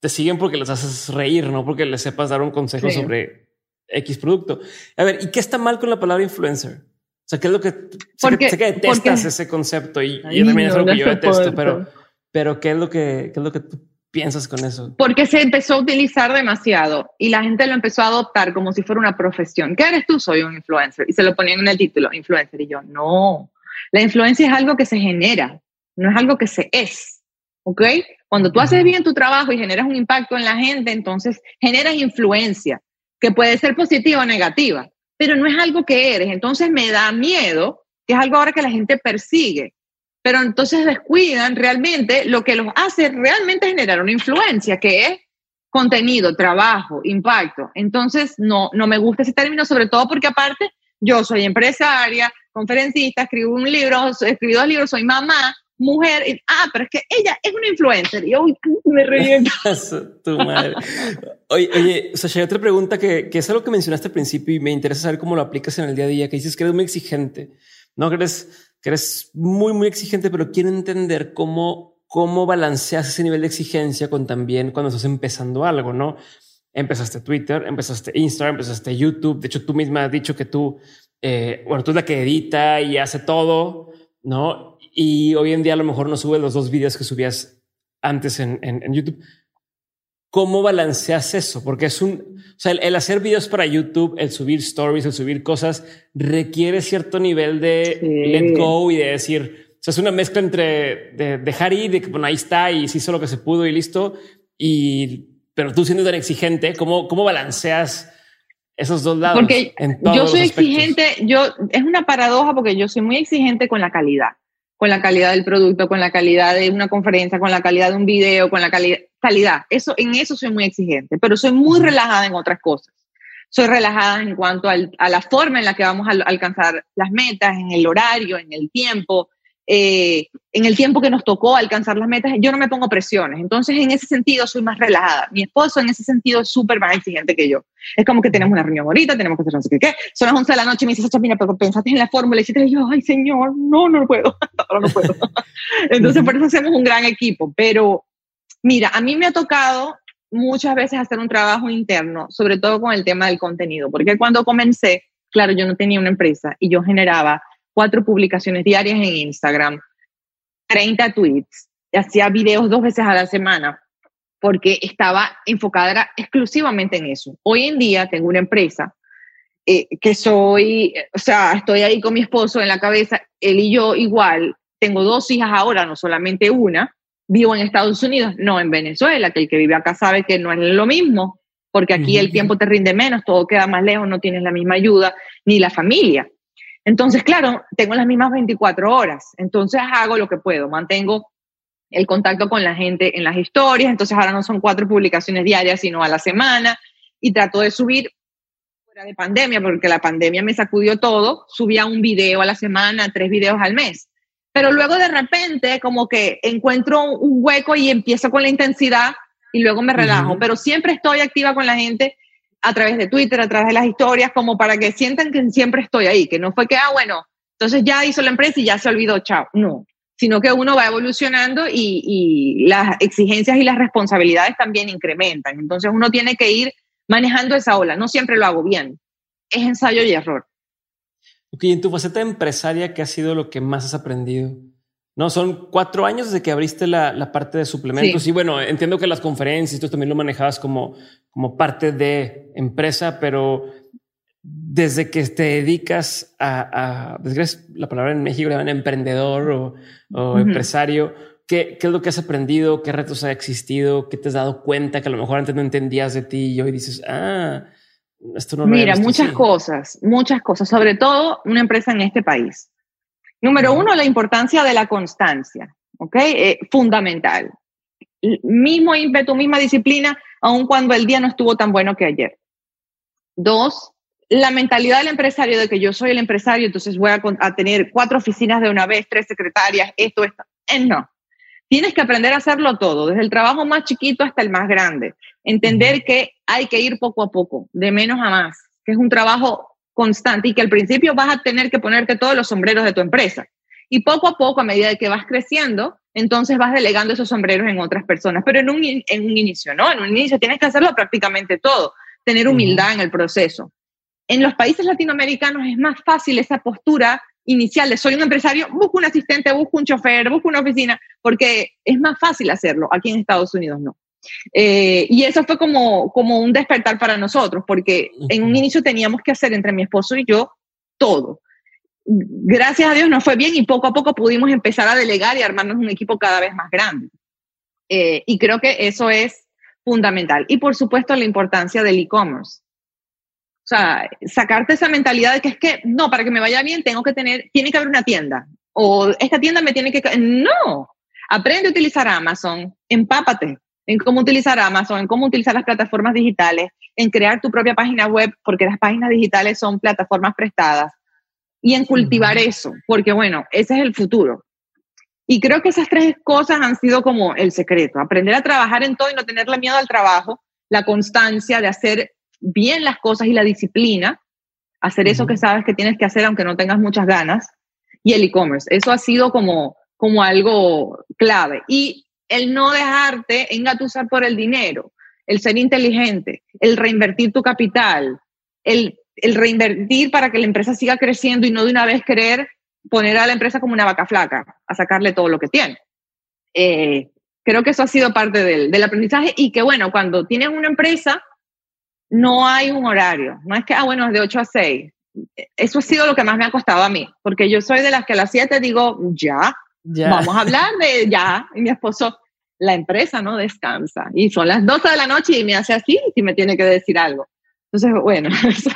te siguen porque les haces reír, no porque les sepas dar un consejo sobre X producto. A ver, ¿y qué está mal con la palabra influencer? O sea, ¿qué es lo que porque, sé, que, detestas ese concepto y, yo también es lo que yo detesto, pero, pero ¿qué es lo que, qué es lo que tú piensas con eso? Porque se empezó a utilizar demasiado y la gente lo empezó a adoptar como si fuera una profesión. ¿Qué eres tú? Soy un influencer. Y se lo ponían en el título, influencer. Y yo, no. La influencia es algo que se genera, no es algo que se es. ¿Ok? Cuando tú haces bien tu trabajo y generas un impacto en la gente, entonces generas influencia, que puede ser positiva o negativa, pero no es algo que eres. Entonces me da miedo, que es algo ahora que la gente persigue pero entonces descuidan realmente lo que los hace realmente generar una influencia, que es contenido, trabajo, impacto. Entonces, no, no me gusta ese término, sobre todo porque aparte yo soy empresaria, conferencista, escribo un libro, escribí dos libros, soy mamá, mujer. ah, pero es que ella es una influencer. Y hoy me reviento. Oye, oye, hay otra pregunta que, que es algo que mencionaste al principio y me interesa saber cómo lo aplicas en el día a día, que dices que eres muy exigente, ¿no? Eres eres muy, muy exigente, pero quiero entender cómo, cómo balanceas ese nivel de exigencia con también cuando estás empezando algo, ¿no? Empezaste Twitter, empezaste Instagram, empezaste YouTube. De hecho, tú misma has dicho que tú, eh, bueno, tú es la que edita y hace todo, ¿no? Y hoy en día a lo mejor no subes los dos vídeos que subías antes en, en, YouTube. ¿Cómo balanceas eso? Porque es un, o sea, el, hacer videos para YouTube, el subir stories, el subir cosas, requiere cierto nivel de let go y de decir, o sea, es una mezcla entre de dejar ir, de que bueno, ahí está y se hizo lo que se pudo y listo. Y, pero tú siendo tan exigente, ¿cómo, cómo balanceas esos dos lados? Porque yo soy exigente, yo, es una paradoja porque yo soy muy exigente con la calidad con la calidad del producto, con la calidad de una conferencia, con la calidad de un video, con la calidad, calidad. Eso, en eso soy muy exigente, pero soy muy relajada en otras cosas. Soy relajada en cuanto a la forma en la que vamos a alcanzar las metas, en el horario, en el tiempo, eh, en el tiempo que nos tocó alcanzar las metas, yo no me pongo presiones. Entonces, en ese sentido, soy más relajada. Mi esposo, en ese sentido, es súper más exigente que yo. Es como que tenemos una reunión ahorita, tenemos que hacer no sé qué, Son las 11 de la noche y me dice, mira, pero pensaste en la fórmula y yo, ay, señor, no, no puedo. Ahora no puedo. Entonces, por eso hacemos un gran equipo. Pero, mira, a mí me ha tocado muchas veces hacer un trabajo interno, sobre todo con el tema del contenido, porque cuando comencé, claro, yo no tenía una empresa y yo generaba cuatro publicaciones diarias en Instagram, 30 tweets, hacía videos dos veces a la semana, porque estaba enfocada exclusivamente en eso. Hoy en día tengo una empresa eh, que soy, o sea, estoy ahí con mi esposo en la cabeza, él y yo igual, tengo dos hijas ahora, no solamente una, vivo en Estados Unidos, no en Venezuela, que el que vive acá sabe que no es lo mismo, porque aquí el tiempo te rinde menos, todo queda más lejos, no tienes la misma ayuda, ni la familia. Entonces, claro, tengo las mismas 24 horas, entonces hago lo que puedo, mantengo el contacto con la gente en las historias, entonces ahora no son cuatro publicaciones diarias, sino a la semana, y trato de subir fuera de pandemia, porque la pandemia me sacudió todo, subía un video a la semana, tres videos al mes. Pero luego de repente como que encuentro un hueco y empiezo con la intensidad y luego me relajo, pero siempre estoy activa con la gente a través de Twitter, a través de las historias, como para que sientan que siempre estoy ahí, que no fue que, ah, bueno, entonces ya hizo la empresa y ya se olvidó, chao. No, sino que uno va evolucionando y, las exigencias y las responsabilidades también incrementan. Entonces uno tiene que ir manejando esa ola. No siempre lo hago bien. Es ensayo y error. Ok, en tu faceta empresaria, ¿qué ha sido lo que más has aprendido? No, son cuatro años desde que abriste la, la parte de suplementos. Y bueno, entiendo que las conferencias, tú también lo manejabas como, como parte de empresa, pero desde que te dedicas a, a la palabra en México le llaman emprendedor o, o empresario, ¿qué, ¿qué, es lo que has aprendido? ¿Qué retos ha existido? ¿Qué te has dado cuenta que a lo mejor antes no entendías de ti y hoy dices, ah, esto no lo Mira, muchas cosas, muchas cosas, sobre todo una empresa en este país. Número uno, la importancia de la constancia, ¿ok? Eh, fundamental. Mismo ímpetu, misma disciplina, aun cuando el día no estuvo tan bueno que ayer. Dos, la mentalidad del empresario de que yo soy el empresario, entonces voy a, tener cuatro oficinas de una vez, tres secretarias, esto, esto. Eh, no. Tienes que aprender a hacerlo todo, desde el trabajo más chiquito hasta el más grande. Entender que hay que ir poco a poco, de menos a más, que es un trabajo constante y que al principio vas a tener que ponerte todos los sombreros de tu empresa. Y poco a poco, a medida que vas creciendo, entonces vas delegando esos sombreros en otras personas. Pero en un, en un inicio, ¿no? En un inicio tienes que hacerlo prácticamente todo, tener humildad en el proceso. En los países latinoamericanos es más fácil esa postura inicial de soy un empresario, busco un asistente, busco un chofer, busco una oficina, porque es más fácil hacerlo. Aquí en Estados Unidos no. Eh, y eso fue como, como un despertar para nosotros, porque en un inicio teníamos que hacer entre mi esposo y yo todo. Gracias a Dios nos fue bien y poco a poco pudimos empezar a delegar y armarnos un equipo cada vez más grande. Eh, y creo que eso es fundamental. Y por supuesto la importancia del e-commerce. O sea, sacarte esa mentalidad de que es que, no, para que me vaya bien tengo que tener, tiene que haber una tienda. O esta tienda me tiene que... No, aprende a utilizar Amazon, empápate, en cómo utilizar Amazon, en cómo utilizar las plataformas digitales, en crear tu propia página web, porque las páginas digitales son plataformas prestadas, y en cultivar eso, porque bueno, ese es el futuro. Y creo que esas tres cosas han sido como el secreto, aprender a trabajar en todo y no tenerle miedo al trabajo, la constancia de hacer bien las cosas y la disciplina, hacer eso que sabes que tienes que hacer aunque no tengas muchas ganas, y el e-commerce. Eso ha sido como, como algo clave. Y el no dejarte engatusar por el dinero, el ser inteligente, el reinvertir tu capital, el, reinvertir para que la empresa siga creciendo y no de una vez querer poner a la empresa como una vaca flaca, a sacarle todo lo que tiene. Eh, creo que eso ha sido parte del, aprendizaje y que bueno, cuando tienes una empresa, no hay un horario, no es que, ah, bueno, es de 8 a 6. Eso ha sido lo que más me ha costado a mí, porque yo soy de las que a las 7 digo, ya, ya. vamos a hablar de ya, y mi esposo, la empresa no descansa, y son las 12 de la noche y me hace así si me tiene que decir algo. Entonces, bueno, eso,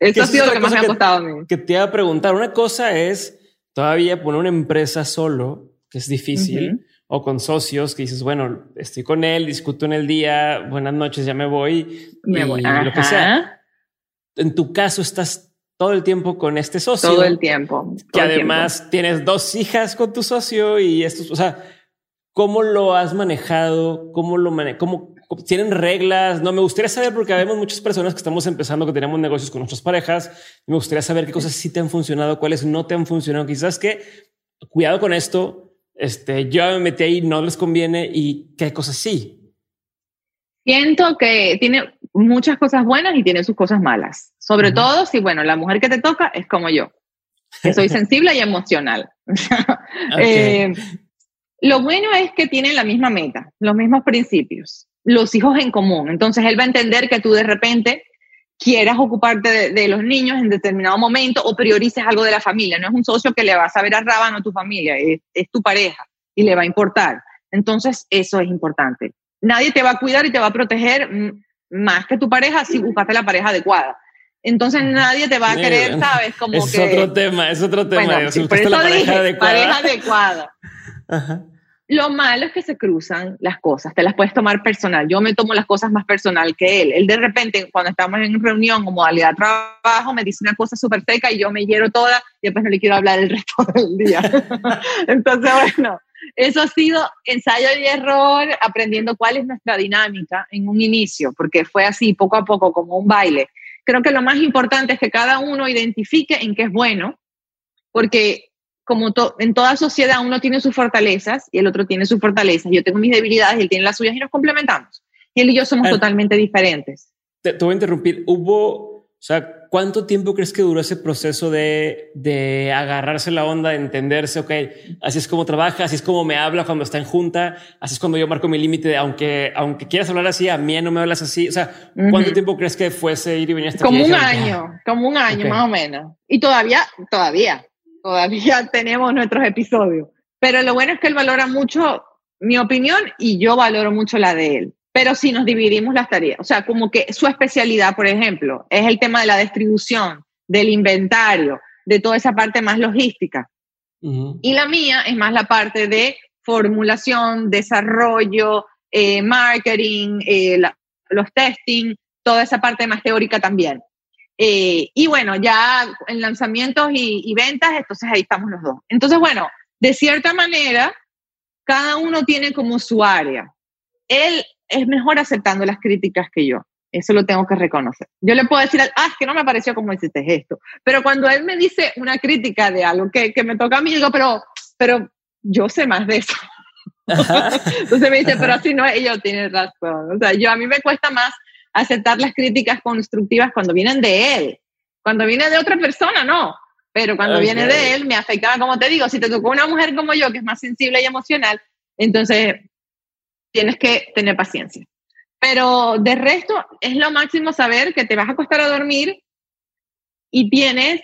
eso ha sido lo que más me ha costado a mí. Que te iba a preguntar, una cosa es todavía poner una empresa solo, que es difícil, o con socios que dices, bueno, estoy con él, discuto en el día, buenas noches, ya me voy, me voy. lo que sea. En tu caso estás todo el tiempo con este socio. Todo el tiempo. que además tienes dos hijas con tu socio y esto, o sea, ¿cómo lo has manejado? ¿Cómo lo manejas? ¿Cómo, tienen reglas. No me gustaría saber porque vemos muchas personas que estamos empezando, que tenemos negocios con nuestras parejas. Me gustaría saber qué cosas sí te han funcionado, cuáles no te han funcionado. Quizás que cuidado con esto. Este, yo me metí ahí, no les conviene y qué cosas sí. Siento que tiene muchas cosas buenas y tiene sus cosas malas. Sobre todo si, bueno, la mujer que te toca es como yo, que soy sensible y emocional. Eh, lo bueno es que tienen la misma meta, los mismos principios los hijos en común. Entonces él va a entender que tú de repente quieras ocuparte de, los niños en determinado momento o priorices algo de la familia. No es un socio que le va a saber a Rábano tu familia, es, tu pareja y le va a importar. Entonces eso es importante. Nadie te va a cuidar y te va a proteger más que tu pareja si buscaste la pareja adecuada. Entonces nadie te va a querer, ¿sabes? Como es que, otro tema, es otro tema. Bueno, por eso la pareja adecuada. Pareja adecuada. Ajá. Lo malo es que se cruzan las cosas, te las puedes tomar personal. Yo me tomo las cosas más personal que él. Él de repente, cuando estamos en reunión o modalidad de trabajo, me dice una cosa súper seca y yo me hiero toda y después no le quiero hablar el resto del día. Entonces, bueno, eso ha sido ensayo y error, aprendiendo cuál es nuestra dinámica en un inicio, porque fue así, poco a poco, como un baile. Creo que lo más importante es que cada uno identifique en qué es bueno, porque como en toda sociedad uno tiene sus fortalezas y el otro tiene sus fortalezas. Yo tengo mis debilidades él tiene las suyas y nos complementamos. Y él y yo somos totalmente diferentes. Te, voy a interrumpir. Hubo, o sea, ¿cuánto tiempo crees que duró ese proceso de, de agarrarse la onda, de entenderse? Ok, así es como trabaja, así es como me habla cuando está en junta, así es cuando yo marco mi límite. Aunque, aunque quieras hablar así, a mí no me hablas así. O sea, ¿cuánto tiempo crees que fuese ir y venir hasta Como un año, como un año más o menos. Y todavía, todavía todavía tenemos nuestros episodios. Pero lo bueno es que él valora mucho mi opinión y yo valoro mucho la de él. Pero si nos dividimos las tareas, o sea, como que su especialidad, por ejemplo, es el tema de la distribución, del inventario, de toda esa parte más logística. Y la mía es más la parte de formulación, desarrollo, eh, marketing, eh, los testing, toda esa parte más teórica también. Eh, y bueno, ya en lanzamientos y, ventas, entonces ahí estamos los dos. Entonces, bueno, de cierta manera, cada uno tiene como su área. Él es mejor aceptando las críticas que yo. Eso lo tengo que reconocer. Yo le puedo decir, ah, es que no me pareció como hiciste esto. Pero cuando él me dice una crítica de algo que, que me toca a mí, digo, pero, pero yo sé más de eso. Entonces me dice, pero así no, yo tiene razón. O sea, yo a mí me cuesta más aceptar las críticas constructivas cuando vienen de él. Cuando viene de otra persona, no. Pero cuando viene de él, me afectaba, como te digo, si te tocó una mujer como yo, que es más sensible y emocional, entonces tienes que tener paciencia. Pero de resto, es lo máximo saber que te vas a acostar a dormir y tienes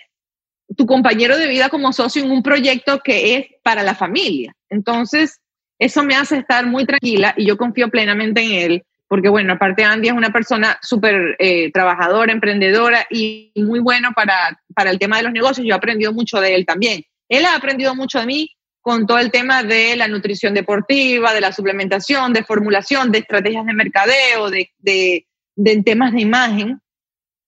tu compañero de vida como socio en un proyecto que es para la familia. Entonces, eso me hace estar muy tranquila y yo confío plenamente en él porque bueno, aparte Andy es una persona súper eh, trabajadora, emprendedora y muy bueno para, para el tema de los negocios. Yo he aprendido mucho de él también. Él ha aprendido mucho de mí con todo el tema de la nutrición deportiva, de la suplementación, de formulación, de estrategias de mercadeo, de, de, de temas de imagen.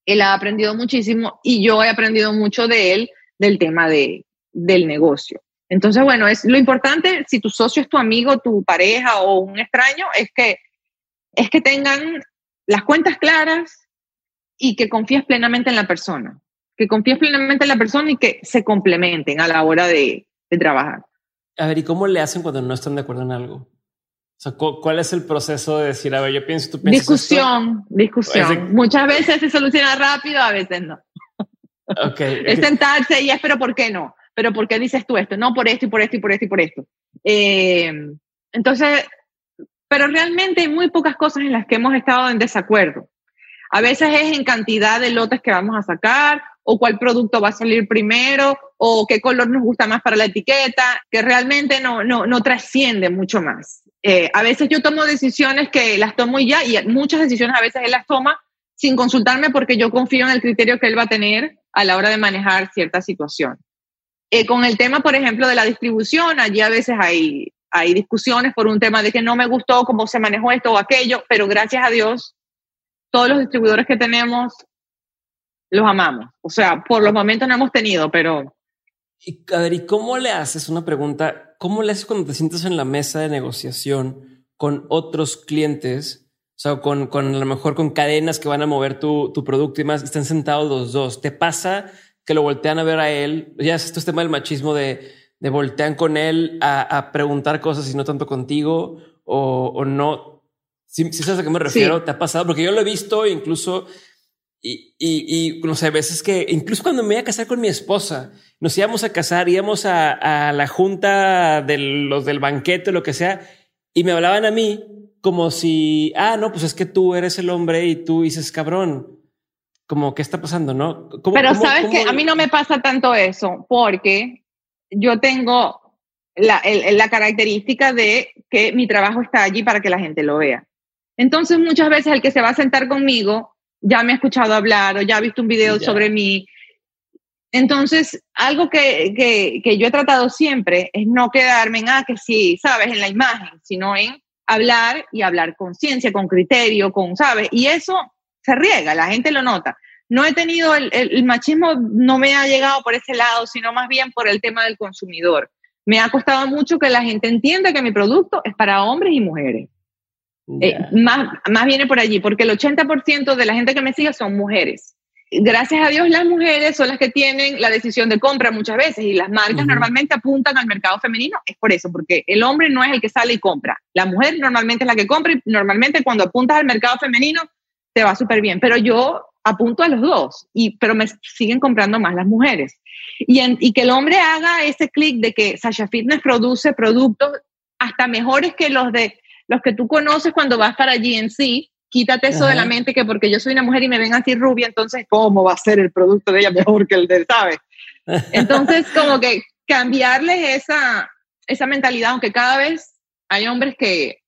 Él ha aprendido muchísimo y yo he aprendido mucho de él del tema de, del negocio. Entonces, bueno, es lo importante, si tu socio es tu amigo, tu pareja o un extraño, es que es que tengan las cuentas claras y que confíes plenamente en la persona, que confíes plenamente en la persona y que se complementen a la hora de, trabajar. A ver, ¿y cómo le hacen cuando no están de acuerdo en algo? O sea, ¿cuál es el proceso de decir, a ver, yo pienso, tú piensas Discusión, discusión. Muchas veces se soluciona rápido, a veces no. Okay, es sentarse y es, pero ¿por qué no? ¿Pero por qué dices tú esto? No, por esto y por esto y por esto y por esto. Eh, entonces, pero realmente hay muy pocas cosas en las que hemos estado en desacuerdo. A veces es en cantidad de lotes que vamos a sacar o cuál producto va a salir primero o qué color nos gusta más para la etiqueta, que realmente no, no, no trasciende mucho más. Eh, a veces yo tomo decisiones que las tomo ya y muchas decisiones a veces él las toma sin consultarme porque yo confío en el criterio que él va a tener a la hora de manejar cierta situación. Eh, con el tema, por ejemplo, de la distribución, allí a veces hay, hay discusiones por un tema de que no me gustó cómo se manejó esto o aquello, pero gracias a Dios, todos los distribuidores que tenemos los amamos. O sea, por los momentos no hemos tenido, pero... Y, a ver, ¿y cómo le haces una pregunta? ¿Cómo le haces cuando te sientas en la mesa de negociación con otros clientes? O sea, con, con a lo mejor con cadenas que van a mover tu, tu producto y más, están sentados los dos. ¿Te pasa que lo voltean a ver a él? Ya es este tema del machismo de, de voltean con él a, a, preguntar cosas y no tanto contigo o, o no. Si, si sabes a qué me refiero, sí. te ha pasado porque yo lo he visto incluso y, y, y, no sé, veces que incluso cuando me iba a casar con mi esposa, nos íbamos a casar, íbamos a, a la junta de los del banquete, lo que sea, y me hablaban a mí como si, ah, no, pues es que tú eres el hombre y tú dices, cabrón, como, ¿qué está pasando, no? ¿Cómo, Pero cómo, sabes que a mí no me pasa tanto eso, porque yo tengo la, el, la característica de que mi trabajo está allí para que la gente lo vea. Entonces, muchas veces el que se va a sentar conmigo ya me ha escuchado hablar o ya ha visto un video sobre mí. Entonces, algo que, que, que, yo he tratado siempre es no quedarme en, ah, que sí, sabes, en la imagen, sino en hablar y hablar con ciencia, con criterio, con, ¿sabes? Y eso se riega, la gente lo nota. No he tenido, el, el, el, machismo no me ha llegado por ese lado, sino más bien por el tema del consumidor. Me ha costado mucho que la gente entienda que mi producto es para hombres y mujeres. Yeah. Eh, más, más viene por allí, porque el 80% de la gente que me sigue son mujeres. Gracias a Dios las mujeres son las que tienen la decisión de compra muchas veces y las marcas uh -huh. normalmente apuntan al mercado femenino, es por eso, porque el hombre no es el que sale y compra. La mujer normalmente es la que compra y normalmente cuando apuntas al mercado femenino te va súper bien, pero yo apunto a los dos, y, pero me siguen comprando más las mujeres. Y, en, y que el hombre haga ese clic de que Sasha Fitness produce productos hasta mejores que los de los que tú conoces cuando vas para GNC, quítate eso Ajá. de la mente que porque yo soy una mujer y me ven así rubia, entonces, ¿cómo va a ser el producto de ella mejor que el de, ¿sabes? Entonces, como que cambiarles esa, esa mentalidad, aunque cada vez hay hombres que,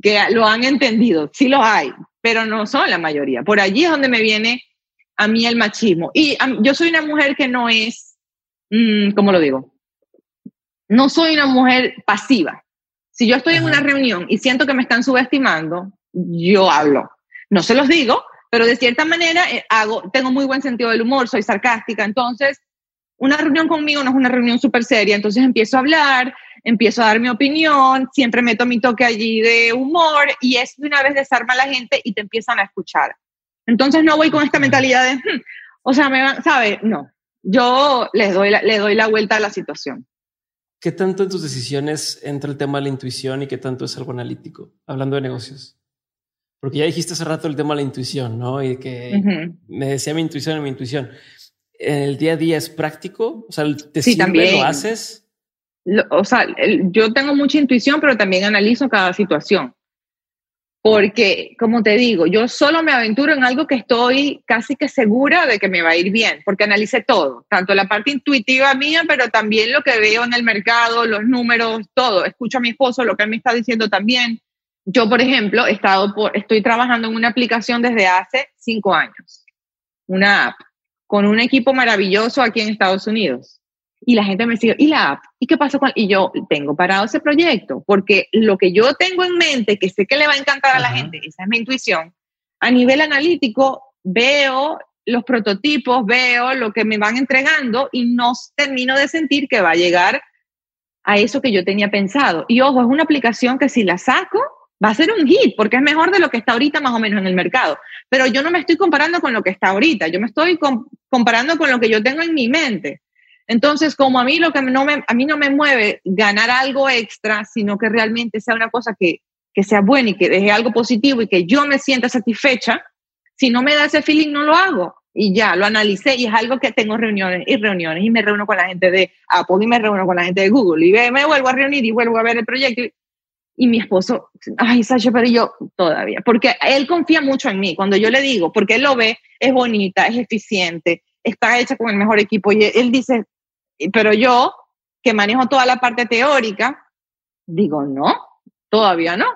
que lo han entendido, sí los hay, pero no son la mayoría. Por allí es donde me viene a mí el machismo. Y yo soy una mujer que no es, mmm, ¿cómo lo digo? No soy una mujer pasiva. Si yo estoy Ajá. en una reunión y siento que me están subestimando, yo hablo. No se los digo, pero de cierta manera eh, hago, tengo muy buen sentido del humor, soy sarcástica, entonces una reunión conmigo no es una reunión súper seria, entonces empiezo a hablar, empiezo a dar mi opinión, siempre meto mi toque allí de humor y es de una vez desarma a la gente y te empiezan a escuchar. Entonces no voy con esta mentalidad de, hm, o sea, me van, ¿sabe? No, yo les doy, la, le doy la vuelta a la situación. ¿Qué tanto en tus decisiones entra el tema de la intuición y qué tanto es algo analítico? Hablando de negocios. Porque ya dijiste hace rato el tema de la intuición, ¿no? Y que uh -huh. me decía mi intuición, mi intuición. ¿En el día a día es práctico? O sea, ¿te sí, sirve, también. lo haces? Lo, o sea, el, yo tengo mucha intuición, pero también analizo cada situación. Porque, como te digo, yo solo me aventuro en algo que estoy casi que segura de que me va a ir bien, porque analicé todo, tanto la parte intuitiva mía, pero también lo que veo en el mercado, los números, todo. Escucho a mi esposo lo que él me está diciendo también. Yo, por ejemplo, he estado por, estoy trabajando en una aplicación desde hace cinco años, una app, con un equipo maravilloso aquí en Estados Unidos. Y la gente me sigue, ¿y la app? ¿Y qué pasa con...? Y yo tengo parado ese proyecto, porque lo que yo tengo en mente, que sé que le va a encantar a la gente, esa es mi intuición, a nivel analítico veo los prototipos, veo lo que me van entregando y no termino de sentir que va a llegar a eso que yo tenía pensado. Y ojo, es una aplicación que si la saco, va a ser un hit, porque es mejor de lo que está ahorita más o menos en el mercado. Pero yo no me estoy comparando con lo que está ahorita, yo me estoy comparando con lo que yo tengo en mi mente. Entonces, como a mí lo que no me, a mí no me mueve ganar algo extra, sino que realmente sea una cosa que, que sea buena y que deje algo positivo y que yo me sienta satisfecha, si no me da ese feeling, no lo hago. Y ya, lo analicé y es algo que tengo reuniones y reuniones y me reúno con la gente de Apple y me reúno con la gente de Google y me vuelvo a reunir y vuelvo a ver el proyecto. Y mi esposo, ay, Sasha, pero yo todavía, porque él confía mucho en mí. Cuando yo le digo, porque él lo ve, es bonita, es eficiente, está hecha con el mejor equipo. Y él dice, pero yo, que manejo toda la parte teórica, digo, no, todavía no.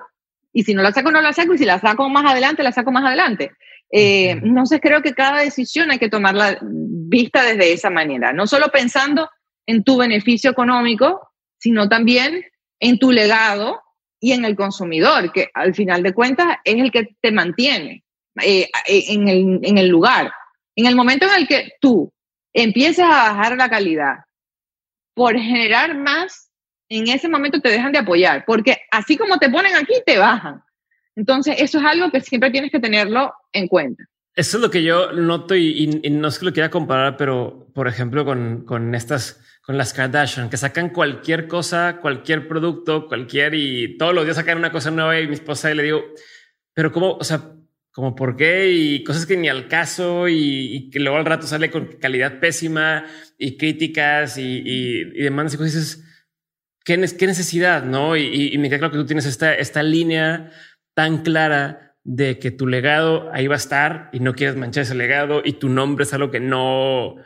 Y si no la saco, no la saco. Y si la saco más adelante, la saco más adelante. Eh, entonces creo que cada decisión hay que tomarla vista desde esa manera, no solo pensando en tu beneficio económico, sino también en tu legado y en el consumidor, que al final de cuentas es el que te mantiene eh, en, el, en el lugar. En el momento en el que tú empiezas a bajar la calidad por generar más, en ese momento te dejan de apoyar, porque así como te ponen aquí, te bajan. Entonces, eso es algo que siempre tienes que tenerlo en cuenta. Eso es lo que yo noto y, no es que lo quiera comparar, pero por ejemplo con, con, estas, las Kardashian, que sacan cualquier cosa, cualquier producto, cualquier y todos los días sacan una cosa nueva y mi esposa y le digo, pero cómo, o sea, como por qué y cosas que ni al caso y, que luego al rato sale con calidad pésima y críticas y, y, demandas y cosas. Dices, ¿qué, ¿qué, necesidad? No? Y, me queda claro que tú tienes esta, esta línea tan clara de que tu legado ahí va a estar y no quieres manchar ese legado y tu nombre es algo que no,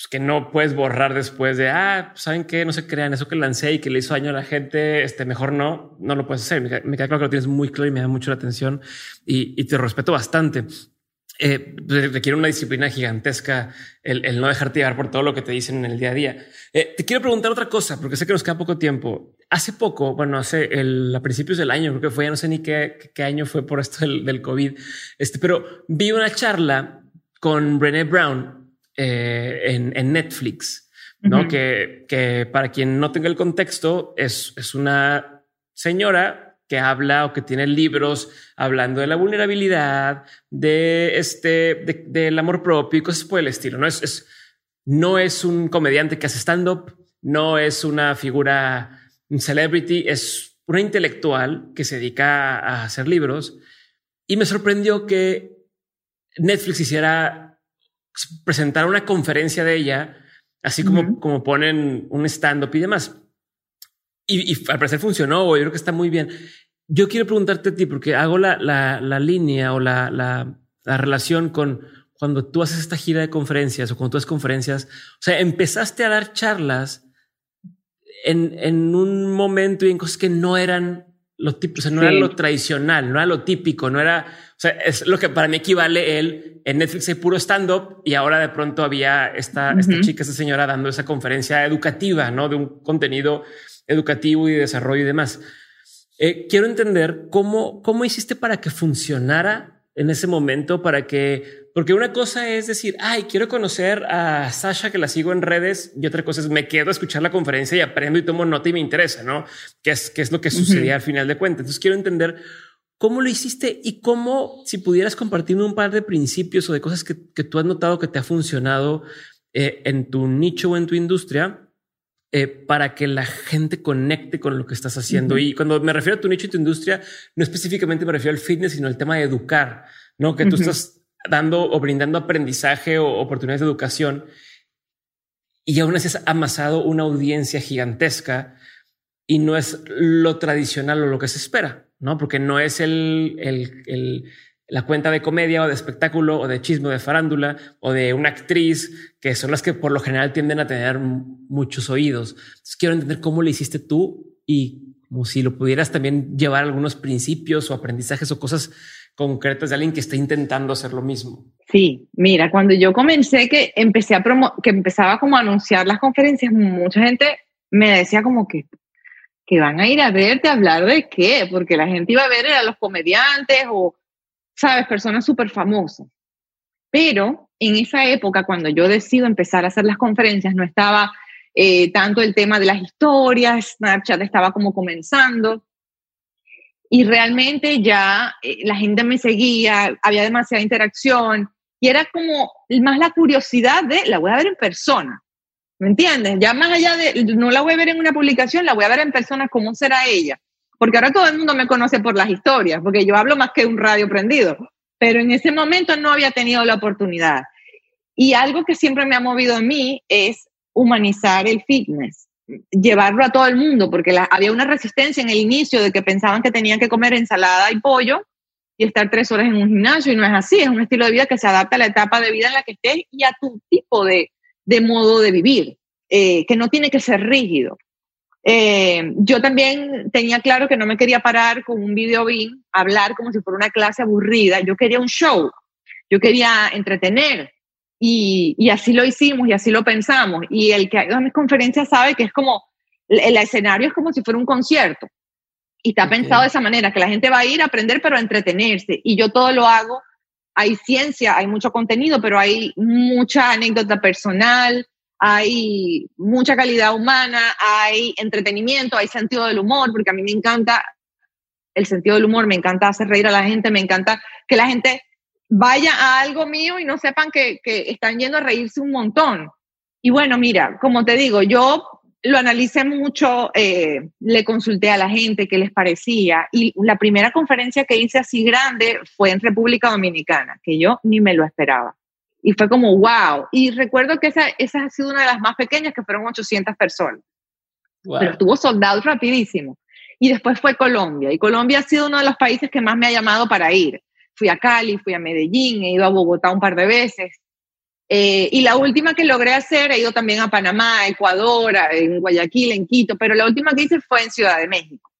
pues que no puedes borrar después de, ah, saben que no se crean eso que lancé y que le hizo daño a la gente, este mejor no, no lo puedes hacer. Me, queda claro que lo tienes muy claro y me da mucho la atención y, y te respeto bastante. Eh, requiere una disciplina gigantesca el, el, no dejarte llevar por todo lo que te dicen en el día a día. Eh, te quiero preguntar otra cosa, porque sé que nos queda poco tiempo. Hace poco, bueno, hace el, a principios del año, creo que fue, ya no sé ni qué, qué año fue por esto del, del, COVID, este, pero vi una charla con Brené Brown eh, en, en, Netflix, ¿no? que, que para quien no tenga el contexto, es, es una señora que habla o que tiene libros hablando de la vulnerabilidad, de este, del amor propio y cosas por el estilo. No es, es, no es un comediante que hace stand-up, no es una figura, un celebrity, es una intelectual que se dedica a hacer libros. Y me sorprendió que Netflix hiciera presentar una conferencia de ella, así como, como ponen un stand-up y demás. Y, y, al parecer funcionó, yo creo que está muy bien. Yo quiero preguntarte a ti, porque hago la, la, la línea o la, la, la, relación con cuando tú haces esta gira de conferencias o cuando tú haces conferencias. O sea, empezaste a dar charlas en, en un momento y en cosas que no eran lo típico, o sea, no era lo tradicional, no era lo típico, no era, sea, es lo que para mí equivale el en Netflix hay puro stand up y ahora de pronto había esta, esta chica, esta señora dando esa conferencia educativa, no de un contenido educativo y de desarrollo y demás. Eh, quiero entender cómo, cómo hiciste para que funcionara en ese momento, para que, porque una cosa es decir, ay, quiero conocer a Sasha que la sigo en redes y otra cosa es me quedo a escuchar la conferencia y aprendo y tomo nota y me interesa, ¿no? ¿Qué es, qué es lo que sucedía al final de cuentas? Entonces quiero entender cómo lo hiciste y cómo, si pudieras compartirme un par de principios o de cosas que, que tú has notado que te ha funcionado eh, en tu nicho o en tu industria eh, para que la gente conecte con lo que estás haciendo. Y cuando me refiero a tu nicho y tu industria, no específicamente me refiero al fitness, sino al tema de educar, no que tú estás dando o brindando aprendizaje o oportunidades de educación y aún así has amasado una audiencia gigantesca y no es lo tradicional o lo que se espera, no? Porque no es el, el, el la cuenta de comedia o de espectáculo o de chisme de farándula o de una actriz, que son las que por lo general tienden a tener muchos oídos. quiero entender cómo lo hiciste tú y como si lo pudieras también llevar algunos principios o aprendizajes o cosas concretas de alguien que está intentando hacer lo mismo. Sí, mira, cuando yo comencé que empecé a promo que empezaba como a anunciar las conferencias, mucha gente me decía como que que van a ir a verte a hablar de qué, porque la gente iba a ver a los comediantes o sabes, personas súper famosas. Pero en esa época, cuando yo decido empezar a hacer las conferencias, no estaba eh, tanto el tema de las historias, Snapchat estaba como comenzando. Y realmente ya eh, la gente me seguía, había demasiada interacción y era como más la curiosidad de la voy a ver en persona. ¿Me entiendes? Ya más allá de, no la voy a ver en una publicación, la voy a ver en persona, cómo será ella porque ahora todo el mundo me conoce por las historias, porque yo hablo más que un radio prendido, pero en ese momento no había tenido la oportunidad. Y algo que siempre me ha movido a mí es humanizar el fitness. llevarlo a todo el mundo, porque había una resistencia en el inicio de que pensaban que tenían que comer ensalada y pollo y estar tres horas en un gimnasio, y no es así, es un estilo de vida que se adapta a la etapa de vida en la que estés y a tu tipo de, de modo de vivir, eh, que no tiene que ser rígido. Eh, yo también tenía claro que no me quería parar con un video bin, hablar como si fuera una clase aburrida, yo quería un show, yo quería entretener, y, y, así lo hicimos y así lo pensamos. Y el que ha ido a mis conferencias sabe que es como, el, escenario es como si fuera un concierto. Y está pensado de esa manera, que la gente va a ir a aprender, pero a entretenerse. Y yo todo lo hago. Hay ciencia, hay mucho contenido, pero hay mucha anécdota personal, hay mucha calidad humana, hay entretenimiento, hay sentido del humor, porque a mí me encanta el sentido del humor, me encanta hacer reír a la gente, me encanta que la gente vaya a algo mío y no sepan que, están yendo a reírse un montón. Y bueno, mira, como te digo, yo lo analicé mucho, eh, le consulté a la gente qué les parecía y la primera conferencia que hice así grande fue en República Dominicana, que yo ni me lo esperaba. Y fue como, wow. Y recuerdo que esa, esa ha sido una de las más pequeñas, que fueron 800 personas. Pero estuvo soldado rapidísimo. Y después fue Colombia. Y Colombia ha sido uno de los países que más me ha llamado para ir fui a Cali, fui a Medellín, he ido a Bogotá un par de veces. Eh, y la última que logré hacer, he ido también a Panamá, Ecuador, en Guayaquil, en Quito, pero la última que hice fue en Ciudad de México,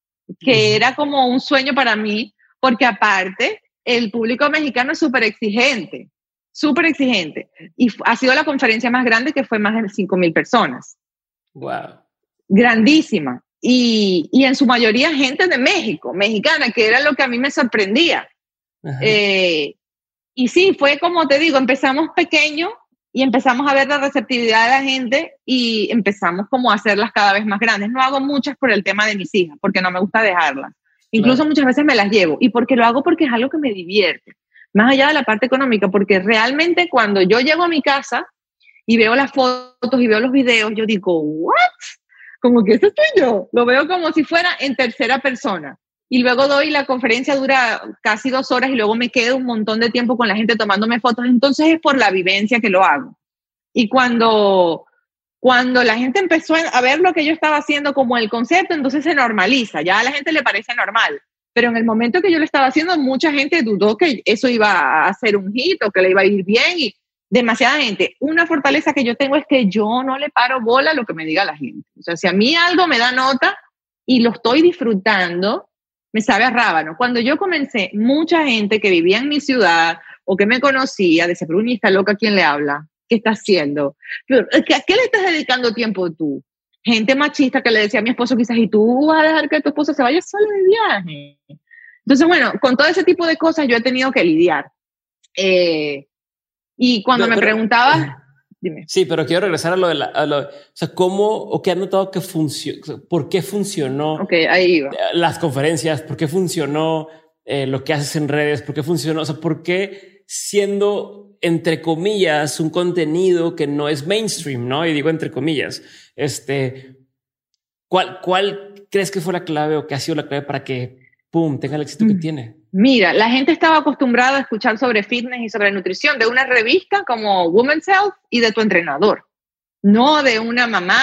que era como un sueño para mí, porque aparte el público mexicano es súper exigente, súper exigente. Y ha sido la conferencia más grande que fue más de 5 mil personas. Wow. Grandísima. Y, y en su mayoría gente de México, mexicana, que era lo que a mí me sorprendía eh, y sí, fue como te digo, empezamos pequeño y empezamos a ver la receptividad de la gente y empezamos como a hacerlas cada vez más grandes. No hago muchas por el tema de mis hijas, porque no me gusta dejarlas. Incluso muchas veces me las llevo y porque lo hago porque es algo que me divierte, más allá de la parte económica, porque realmente cuando yo llego a mi casa y veo las fotos y veo los videos, yo digo, ¿what? Como que eso estoy yo. Lo veo como si fuera en tercera persona y luego doy la conferencia dura casi dos horas y luego me quedo un montón de tiempo con la gente tomándome fotos. Entonces es por la vivencia que lo hago. Y cuando, cuando la gente empezó a ver lo que yo estaba haciendo como el concepto, entonces se normaliza, ya a la gente le parece normal. Pero en el momento que yo lo estaba haciendo, mucha gente dudó que eso iba a ser un hit o que le iba a ir bien y demasiada gente. Una fortaleza que yo tengo es que yo no le paro bola a lo que me diga la gente. O sea, si a mí algo me da nota y lo estoy disfrutando, me sabe a rábano. Cuando yo comencé, mucha gente que vivía en mi ciudad o que me conocía decía, pero está loca, ¿quién le habla? ¿Qué está haciendo? ¿A qué le estás dedicando tiempo tú? Gente machista que le decía a mi esposo quizás, ¿y tú vas a dejar que tu esposo se vaya solo de viaje? Entonces, bueno, con todo ese tipo de cosas yo he tenido que lidiar. Eh, y cuando me Sí, pero quiero regresar a lo de la, o sea, cómo o qué han notado que funcionó, por qué funcionó Ok, ahí las conferencias, por qué funcionó eh, lo que haces en redes, por qué funcionó, o sea, por qué siendo entre comillas un contenido que no es mainstream, no? Y digo entre comillas, este, ¿cuál, cuál crees que fue la clave o qué ha sido la clave para que, pum, tenga el éxito que mm. tiene? Mira, la gente estaba acostumbrada a escuchar sobre fitness y sobre nutrición de una revista como Women's Health y de tu entrenador, no de una mamá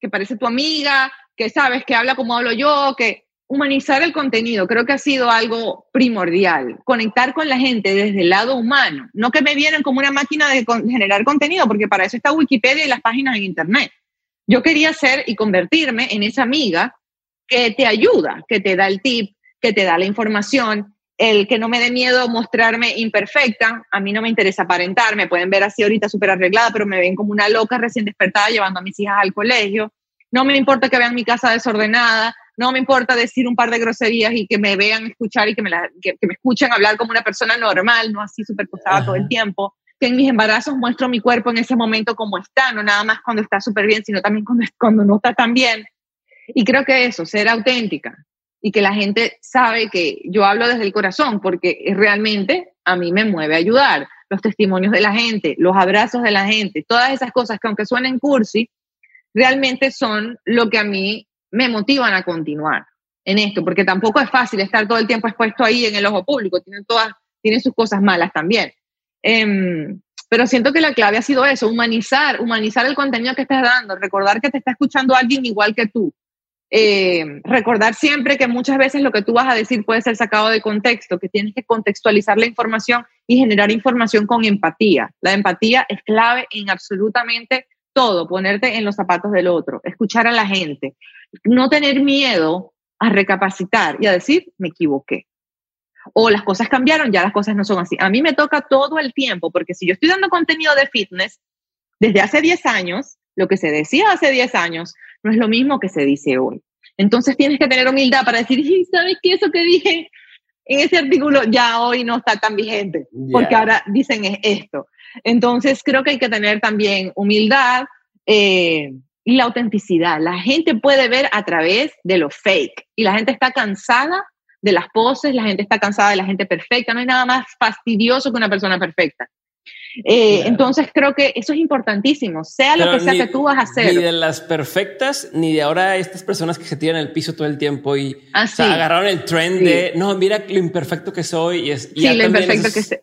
que parece tu amiga, que sabes que habla como hablo yo, que humanizar el contenido creo que ha sido algo primordial, conectar con la gente desde el lado humano, no que me vienen como una máquina de generar contenido, porque para eso está Wikipedia y las páginas en Internet. Yo quería ser y convertirme en esa amiga que te ayuda, que te da el tip, que te da la información, el que no me dé miedo mostrarme imperfecta, a mí no me interesa aparentar, me pueden ver así ahorita súper arreglada, pero me ven como una loca recién despertada llevando a mis hijas al colegio, no me importa que vean mi casa desordenada, no me importa decir un par de groserías y que me vean escuchar y que me, que, me escuchen hablar como una persona normal, no así súper posada todo el tiempo, que en mis embarazos muestro mi cuerpo en ese momento como está, no nada más cuando está súper bien, sino también cuando, cuando no está tan bien. Y creo que eso, ser auténtica, y que la gente sabe que yo hablo desde el corazón porque realmente a mí me mueve a ayudar. Los testimonios de la gente, los abrazos de la gente, todas esas cosas que aunque suenen cursi, realmente son lo que a mí me motivan a continuar en esto, porque tampoco es fácil estar todo el tiempo expuesto ahí en el ojo público, tienen todas, tienen sus cosas malas también. Em, Pero siento que la clave ha sido eso, humanizar, humanizar el contenido que estás dando, recordar que te está escuchando alguien igual que tú. Eh, recordar siempre que muchas veces lo que tú vas a decir puede ser sacado de contexto, que tienes que contextualizar la información y generar información con empatía. La empatía es clave en absolutamente todo, ponerte en los zapatos del otro, escuchar a la gente, no tener miedo a recapacitar y a decir, me equivoqué. O las cosas cambiaron, ya las cosas no son así. A mí me toca todo el tiempo, porque si yo estoy dando contenido de fitness desde hace 10 años, lo que se decía hace 10 años no es lo mismo que se dice hoy. Entonces tienes que tener humildad para decir, ¿sabes qué? Eso que dije en ese artículo ya hoy no está tan vigente, porque ahora dicen esto. Entonces creo que hay que tener también humildad eh, y la autenticidad. La gente puede ver a través de lo fake y la gente está cansada de las poses, la gente está cansada de la gente perfecta. No hay nada más fastidioso que una persona perfecta. Eh, entonces creo que eso es importantísimo, sea lo que sea que tú vas a hacer. Ni de las perfectas, ni de ahora estas personas que se tiran el piso todo el tiempo y ah, agarraron el trend de no, mira lo imperfecto que soy. Y es, sí, lo imperfecto que soy.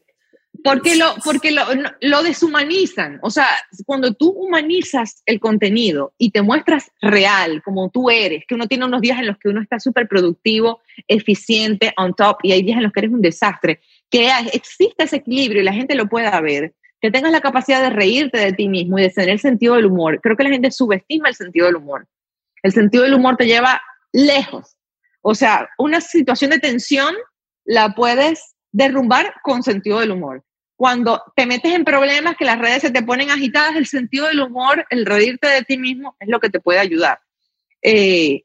Porque, lo, porque lo, lo, deshumanizan. O sea, cuando tú humanizas el contenido y te muestras real, como tú eres, que uno tiene unos días en los que uno está súper productivo, eficiente, on top, y hay días en los que eres un desastre, que exista ese equilibrio y la gente lo pueda ver, que tengas la capacidad de reírte de ti mismo y de tener el sentido del humor. Creo que la gente subestima el sentido del humor. El sentido del humor te lleva lejos. O sea, una situación de tensión la puedes derrumbar con sentido del humor. Cuando te metes en problemas que las redes se te ponen agitadas, el sentido del humor, el reírte de ti mismo es lo que te puede ayudar. Eh,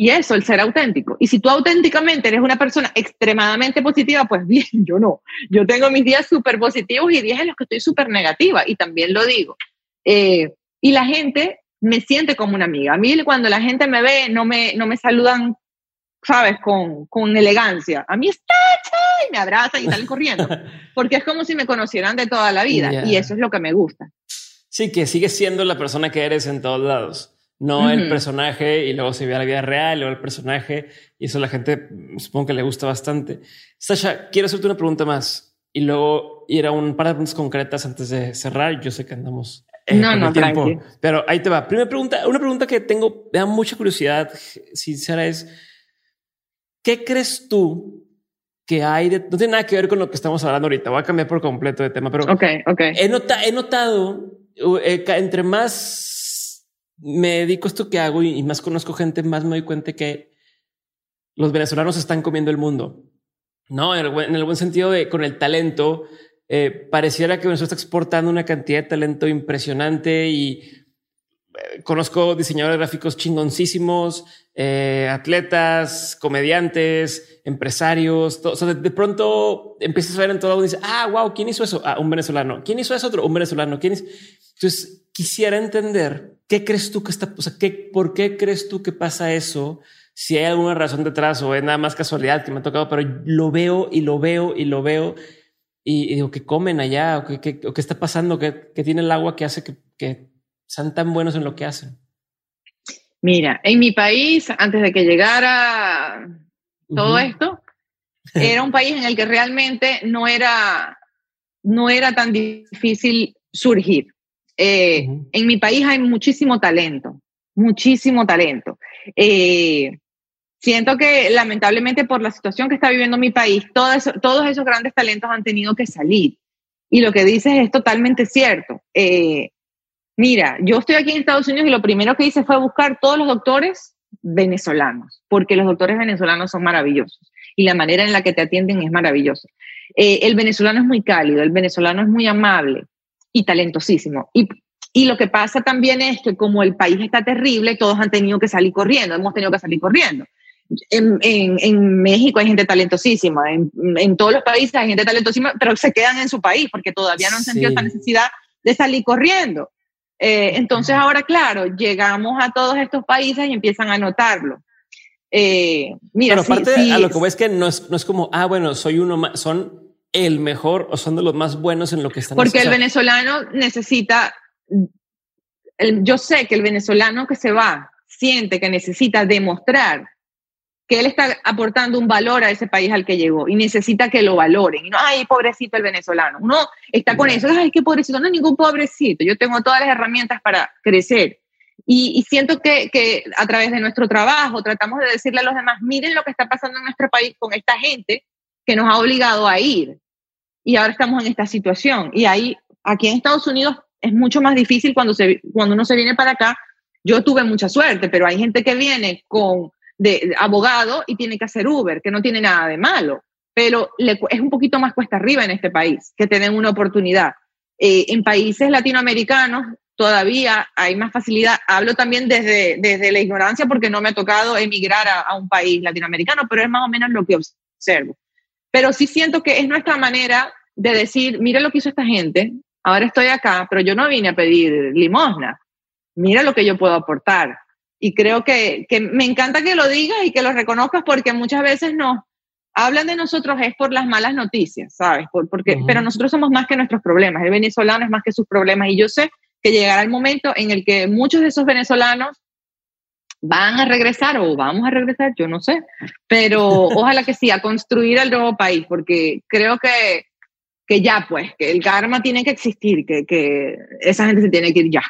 y eso, el ser auténtico. Y si tú auténticamente eres una persona extremadamente positiva, pues bien, yo no. Yo tengo mis días súper positivos y días en los que estoy súper negativa, y también lo digo. Eh, y la gente me siente como una amiga. A mí cuando la gente me ve, no me, no me saludan, ¿sabes? Con, con elegancia. A mí está y me abrazan y salen corriendo. Porque es como si me conocieran de toda la vida. Y eso es lo que me gusta. Sí, que sigues siendo la persona que eres en todos lados no el personaje y luego se ve a la vida real, luego el personaje y eso a la gente supongo que le gusta bastante. Sasha, quiero hacerte una pregunta más y luego ir a un par de preguntas concretas antes de cerrar. Yo sé que andamos eh, no, no, tiempo, pero ahí te va. Primera pregunta, una pregunta que tengo, me da mucha curiosidad, sincera es, ¿qué crees tú que hay de, no tiene nada que ver con lo que estamos hablando ahorita. Voy a cambiar por completo de tema, pero okay, okay. He, he notado eh, entre más me dedico a esto que hago y, más conozco gente, más me doy cuenta que los venezolanos están comiendo el mundo. No, en el, buen, sentido de con el talento, eh, pareciera que Venezuela está exportando una cantidad de talento impresionante y eh, conozco diseñadores gráficos chingoncísimos, eh, atletas, comediantes, empresarios. o sea, de, pronto empiezas a ver en todo lado y dices, ah, wow, ¿quién hizo eso? Ah, un venezolano. ¿Quién hizo eso otro? Un venezolano. ¿Quién es? Entonces quisiera entender qué crees tú que está, o sea, ¿qué, ¿por qué crees tú que pasa eso? Si hay alguna razón detrás o es nada más casualidad que me ha tocado, pero lo veo y lo veo y lo veo y, digo que comen allá o que, qué está pasando, que, tiene el agua que hace que, que sean tan buenos en lo que hacen. Mira, en mi país, antes de que llegara todo esto, era un país en el que realmente no era, no era tan difícil surgir. Eh, en mi país hay muchísimo talento, muchísimo talento. Eh, siento que lamentablemente por la situación que está viviendo mi país, todos esos grandes talentos han tenido que salir. Y lo que dices es totalmente cierto. Eh, mira, yo estoy aquí en Estados Unidos y lo primero que hice fue buscar todos los doctores venezolanos, porque los doctores venezolanos son maravillosos y la manera en la que te atienden es maravillosa. el venezolano es muy cálido, el venezolano es muy amable, y talentosísimo. Y, y lo que pasa también es que como el país está terrible, todos han tenido que salir corriendo, hemos tenido que salir corriendo. En, en, en México hay gente talentosísima, en, en, todos los países hay gente talentosísima, pero se quedan en su país porque todavía no han sentido esa necesidad de salir corriendo. Eh, entonces ahora, claro, llegamos a todos estos países y empiezan a notarlo. Eh, mira, Pero aparte a lo que voy es que no es, no es como, ah, bueno, soy uno más, son el mejor o son de los más buenos en lo que están Porque el venezolano necesita, yo sé que el venezolano que se va siente que necesita demostrar que él está aportando un valor a ese país al que llegó y necesita que lo valoren. Y no, ay, pobrecito el venezolano. Uno está con eso, ay, qué pobrecito, no ningún pobrecito. Yo tengo todas las herramientas para crecer. Y, siento que, que, a través de nuestro trabajo tratamos de decirle a los demás, miren lo que está pasando en nuestro país con esta gente que nos ha obligado a ir. Y ahora estamos en esta situación. Y ahí, aquí en Estados Unidos, es mucho más difícil cuando, se, cuando uno se viene para acá. Yo tuve mucha suerte, pero hay gente que viene con de, abogado y tiene que hacer Uber, que no tiene nada de malo, pero es un poquito más cuesta arriba en este país, que tienen una oportunidad. Eh, en países latinoamericanos todavía hay más facilidad. Hablo también desde, desde la ignorancia porque no me ha tocado emigrar a, un país latinoamericano, pero es más o menos lo que observo. Pero sí siento que es nuestra manera de decir, mira lo que hizo esta gente, ahora estoy acá, pero yo no vine a pedir limosna, mira lo que yo puedo aportar y creo que, que, me encanta que lo digas y que lo reconozcas porque muchas veces nos hablan de nosotros es por las malas noticias, ¿sabes? Por, porque, Pero nosotros somos más que nuestros problemas, el venezolano es más que sus problemas. Y yo sé que llegará el momento en el que muchos de esos venezolanos van a regresar o vamos a regresar, yo no sé, pero ojalá que sí, a construir el nuevo país, porque creo que, que ya pues, que el karma tiene que existir, que, que esa gente se tiene que ir ya.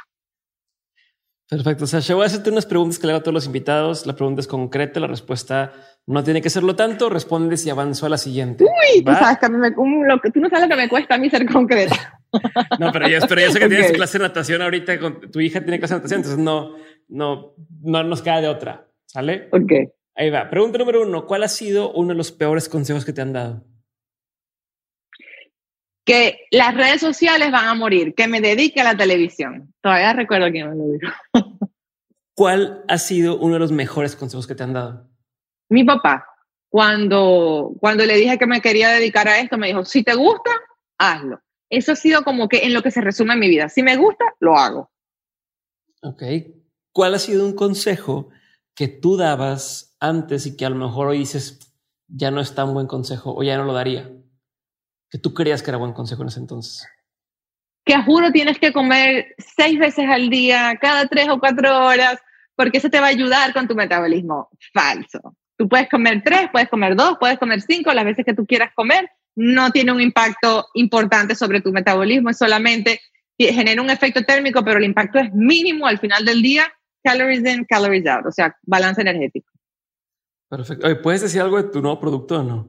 Perfecto. Sasha, voy a hacerte unas preguntas que le hago a todos los invitados. La pregunta es concreta, la respuesta no tiene que serlo tanto. Respondes y avanzo a la siguiente. Uy, tú sabes que a mí me, lo que, tú no sabes lo que me cuesta a mí ser concreta. no, pero yo, pero yo sé que tienes clase de natación ahorita, con, tu hija tiene clase de natación, entonces no, no, no nos queda de otra. ¿Sale? Ok. Ahí va. Pregunta número uno. ¿Cuál ha sido uno de los peores consejos que te han dado? que las redes sociales van a morir, que me dedique a la televisión. Todavía recuerdo quién me lo dijo. ¿Cuál ha sido uno de los mejores consejos que te han dado? Mi papá, cuando, cuando le dije que me quería dedicar a esto, me dijo, si te gusta, hazlo. Eso ha sido como que en lo que se resume mi vida. Si me gusta, lo hago. Ok. ¿Cuál ha sido un consejo que tú dabas antes y que a lo mejor hoy dices, ya no es tan buen consejo o ya no lo daría? que tú creías que era buen consejo en ese entonces? Que a juro tienes que comer seis veces al día, cada tres o cuatro horas, porque eso te va a ayudar con tu metabolismo. Falso. Tú puedes comer tres, puedes comer dos, puedes comer cinco, las veces que tú quieras comer, no tiene un impacto importante sobre tu metabolismo, es solamente genera un efecto térmico, pero el impacto es mínimo al final del día, calories in, calories out, o sea, balance energético. Perfecto. ¿Puedes decir algo de tu nuevo producto o no?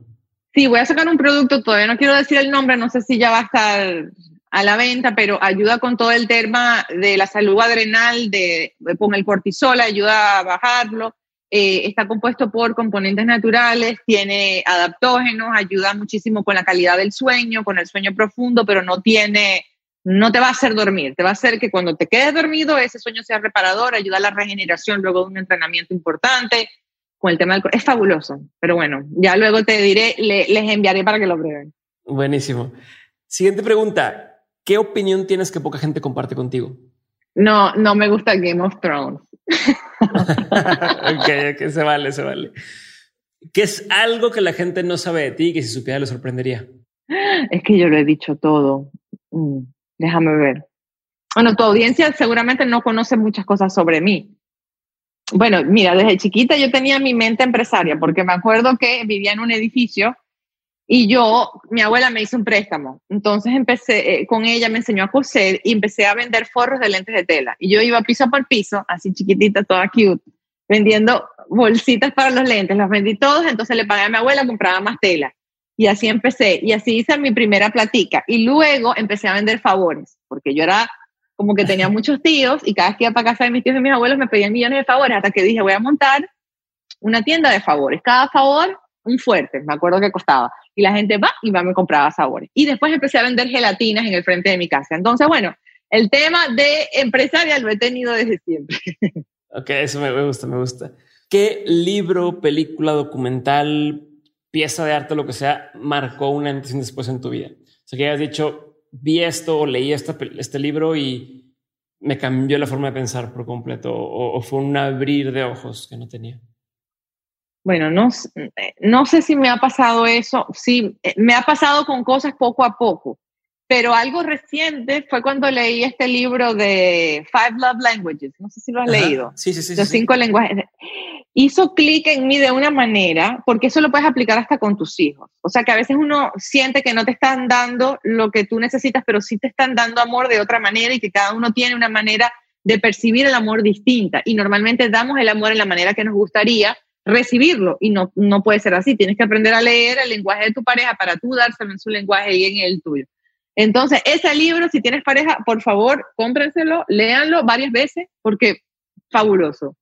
Sí, voy a sacar un producto, todavía no quiero decir el nombre, no sé si ya va a estar a la venta, pero ayuda con todo el tema de la salud adrenal, de, con el cortisol, ayuda a bajarlo. Eh, está compuesto por componentes naturales, tiene adaptógenos, ayuda muchísimo con la calidad del sueño, con el sueño profundo, pero no tiene, no te va a hacer dormir, te va a hacer que cuando te quedes dormido ese sueño sea reparador, ayuda a la regeneración luego de un entrenamiento importante, con el tema del... Es fabuloso, pero bueno, ya luego te diré, les enviaré para que lo prueben. Buenísimo. Siguiente pregunta. ¿Qué opinión tienes que poca gente comparte contigo? No, no me gusta Game of Thrones. ok, ok, se vale, se vale. ¿Qué es algo que la gente no sabe de ti y que si supiera le sorprendería? Es que yo lo he dicho todo. Mm, déjame ver. Bueno, tu audiencia seguramente no conoce muchas cosas sobre mí, bueno, mira, desde chiquita yo tenía mi mente empresaria, porque me acuerdo que vivía en un edificio y yo, mi abuela me hizo un préstamo. Entonces empecé, eh, con ella me enseñó a coser y empecé a vender forros de lentes de tela. Y yo iba piso por piso, así chiquitita, toda cute, vendiendo bolsitas para los lentes. Los vendí todos, entonces le pagué a mi abuela, compraba más tela. Y así empecé. Y así hice mi primera platica. Y luego empecé a vender favores, porque yo era como que tenía muchos tíos y cada vez que iba para casa de mis tíos y mis abuelos me pedían millones de favores hasta que dije voy a montar una tienda de favores. Cada favor un fuerte, me acuerdo que costaba. Y la gente va y va me compraba sabores. Y después empecé a vender gelatinas en el frente de mi casa. Entonces, bueno, el tema de empresaria lo he tenido desde siempre. Ok, eso me gusta, me gusta. ¿Qué libro, película, documental, pieza de arte, lo que sea, marcó una antes y después en tu vida? O sea, que hayas dicho, vi esto o leí este, este libro y me cambió la forma de pensar por completo o, fue un abrir de ojos que no tenía. Bueno, no, no sé si me ha pasado eso, sí, eh, me ha pasado con cosas poco a poco, pero algo reciente fue cuando leí este libro de Five Love Languages, no sé si lo has leído. Sí, sí, sí. Los cinco lenguajes. hizo clic en mí de una manera, porque eso lo puedes aplicar hasta con tus hijos. O sea, que a veces uno siente que no te están dando lo que tú necesitas, pero sí te están dando amor de otra manera y que cada uno tiene una manera de percibir el amor distinta. Y normalmente damos el amor en la manera que nos gustaría recibirlo y no, no puede ser así. Tienes que aprender a leer el lenguaje de tu pareja para tú dárselo en su lenguaje y en el tuyo. Entonces, ese libro, si tienes pareja, por favor, cómprenselo, léanlo varias veces porque fabuloso.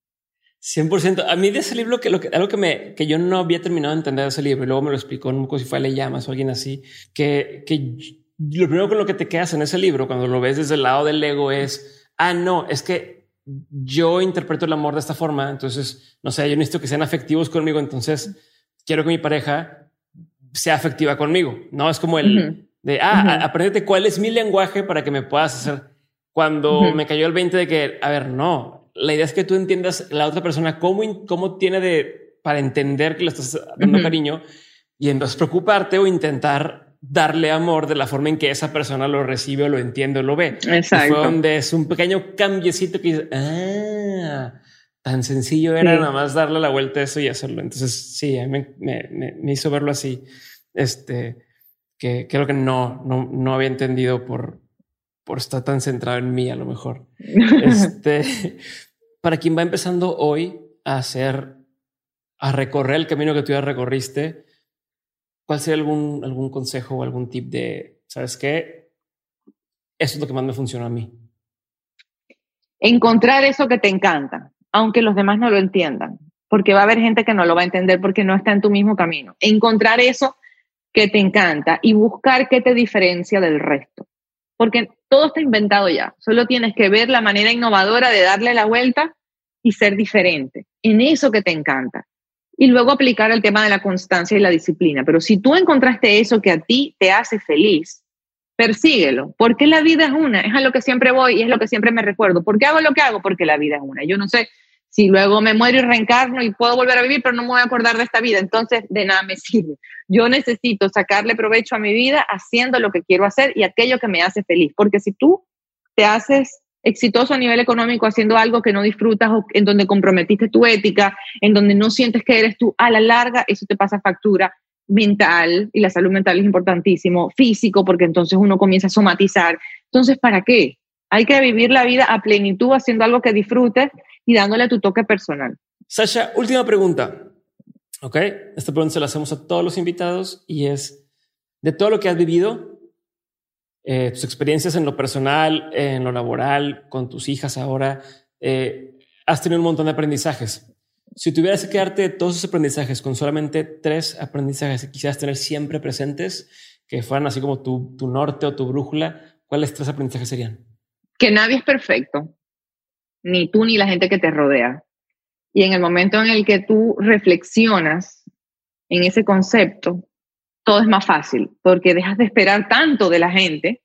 100%. A mí de ese libro, que, lo que algo que, me, que yo no había terminado de entender de ese libro, y luego me lo explicó, no sé si fue Le Llamas o alguien así, que, que lo primero con lo que te quedas en ese libro, cuando lo ves desde el lado del ego, es, ah, no, es que yo interpreto el amor de esta forma, entonces, no sé, yo necesito que sean afectivos conmigo, entonces quiero que mi pareja sea afectiva conmigo, ¿no? Es como el de, ah, aprendete cuál es mi lenguaje para que me puedas hacer. Cuando me cayó el 20 de que, a ver, no, la idea es que tú entiendas la otra persona cómo, cómo tiene de para entender que le estás dando cariño y entonces preocuparte o intentar darle amor de la forma en que esa persona lo recibe o lo entiende o lo ve. Exacto. fue donde es un pequeño cambiecito que dice, ah, tan sencillo era nada más darle la vuelta a eso y hacerlo. Entonces, sí, me, me, me, hizo verlo así. Este, que creo que no, no, no había entendido por, por estar tan centrado en mí a lo mejor. este, para quien va empezando hoy a hacer, a recorrer el camino que tú ya recorriste, ¿cuál sería algún, algún consejo o algún tip de, sabes qué? Eso es lo que más me funciona a mí. Encontrar eso que te encanta, aunque los demás no lo entiendan, porque va a haber gente que no lo va a entender porque no está en tu mismo camino. Encontrar eso que te encanta y buscar qué te diferencia del resto. Porque todo está inventado ya. Solo tienes que ver la manera innovadora de darle la vuelta y ser diferente en eso que te encanta. Y luego aplicar el tema de la constancia y la disciplina. Pero si tú encontraste eso que a ti te hace feliz, persíguelo, porque la vida es una, es a lo que siempre voy y es lo que siempre me recuerdo. ¿Por qué hago lo que hago? Porque la vida es una. Yo no sé si luego me muero y reencarno y puedo volver a vivir, pero no me voy a acordar de esta vida, entonces de nada me sirve. Yo necesito sacarle provecho a mi vida haciendo lo que quiero hacer y aquello que me hace feliz, porque si tú te haces exitoso a nivel económico haciendo algo que no disfrutas o en donde comprometiste tu ética, en donde no sientes que eres tú, a la larga eso te pasa factura mental y la salud mental es importantísimo, físico, porque entonces uno comienza a somatizar. Entonces, ¿para qué? Hay que vivir la vida a plenitud haciendo algo que disfrutes y dándole tu toque personal. Sasha, última pregunta. Ok, esta pregunta se la hacemos a todos los invitados y es, de todo lo que has vivido, eh, tus experiencias en lo personal, en lo laboral, con tus hijas ahora, eh, has tenido un montón de aprendizajes. Si tuvieras que quedarte de todos esos aprendizajes con solamente tres aprendizajes que quisieras tener siempre presentes, que fueran así como tu, tu norte o tu brújula, ¿cuáles tres aprendizajes serían? Que nadie es perfecto ni tú ni la gente que te rodea. Y en el momento en el que tú reflexionas en ese concepto, todo es más fácil, porque dejas de esperar tanto de la gente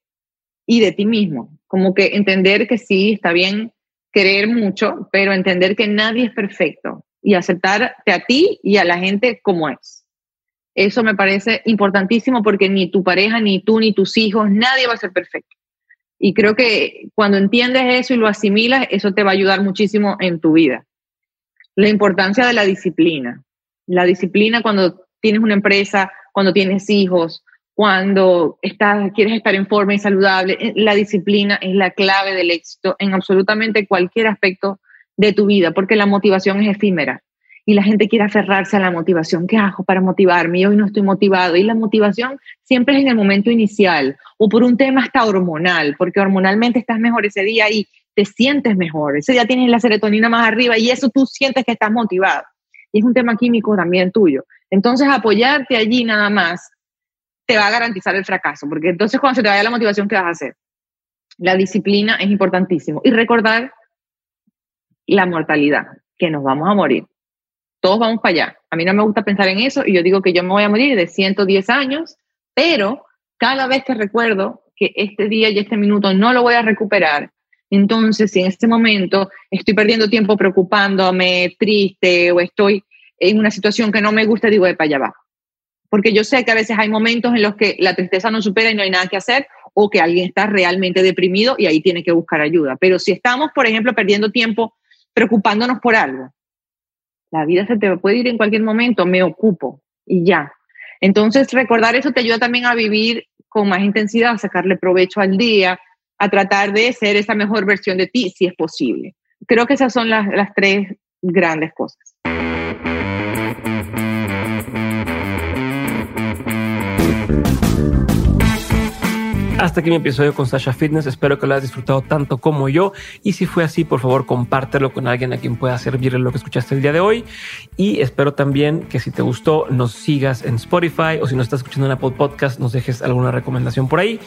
y de ti mismo. Como que entender que sí, está bien querer mucho, pero entender que nadie es perfecto y aceptarte a ti y a la gente como es. Eso me parece importantísimo porque ni tu pareja, ni tú, ni tus hijos, nadie va a ser perfecto. Y creo que cuando entiendes eso y lo asimilas, eso te va a ayudar muchísimo en tu vida. La importancia de la disciplina. La disciplina cuando tienes una empresa, cuando tienes hijos, cuando estás, quieres estar en forma y saludable. Eh, la disciplina es la clave del éxito en absolutamente cualquier aspecto de tu vida, porque la motivación es efímera y la gente quiere aferrarse a la motivación. ¿Qué hago para motivarme? Y hoy no estoy motivado. Y la motivación siempre es en el momento inicial o por un tema hasta hormonal, porque hormonalmente estás mejor ese día y te sientes mejor. Ese día tienes la serotonina más arriba y eso tú sientes que estás motivado. Y es un tema químico también tuyo. Entonces, apoyarte allí nada más te va a garantizar el fracaso, porque entonces cuando se te vaya la motivación, ¿qué vas a hacer? La disciplina es importantísimo. Y recordar la mortalidad, que nos vamos a morir todos vamos para allá. A mí no me gusta pensar en eso y yo digo que yo me voy a morir de 110 años, pero cada vez que recuerdo que este día y este minuto no lo voy a recuperar, entonces si en este momento estoy perdiendo tiempo preocupándome, triste o estoy en una situación que no me gusta, digo, de para allá va. Porque yo sé que a veces hay momentos en los que la tristeza no supera y no hay nada que hacer, o que alguien está realmente deprimido y ahí tiene que buscar ayuda. Pero si estamos, por ejemplo, perdiendo tiempo preocupándonos por algo, La vida se te puede ir en cualquier momento, me ocupo y ya. Entonces, recordar eso te ayuda también a vivir con más intensidad, a sacarle provecho al día, a tratar de ser esa mejor versión de ti, si es posible. Creo que esas son las, las tres grandes cosas. Hasta aquí mi episodio con Sasha Fitness. Espero que lo hayas disfrutado tanto como yo. Y si fue así, por favor, compártelo con alguien a quien pueda servirle lo que escuchaste el día de hoy. Y espero también que si te gustó, nos sigas en Spotify o si nos estás escuchando en Apple Podcast, nos dejes alguna recomendación por ahí.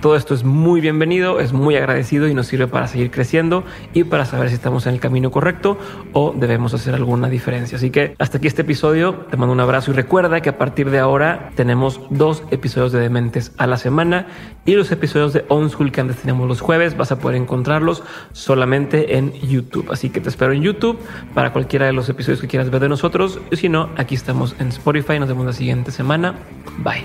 Todo esto es muy bienvenido, es muy agradecido y nos sirve para seguir creciendo y para saber si estamos en el camino correcto o debemos hacer alguna diferencia. Así que hasta aquí este episodio. Te mando un abrazo y recuerda que a partir de ahora tenemos dos episodios de Dementes a la semana y los episodios de On School que antes teníamos los jueves vas a poder encontrarlos solamente en YouTube. Así que te espero en YouTube para cualquiera de los episodios que quieras ver de nosotros. Y si no, aquí estamos en Spotify. Nos vemos la siguiente semana. Bye.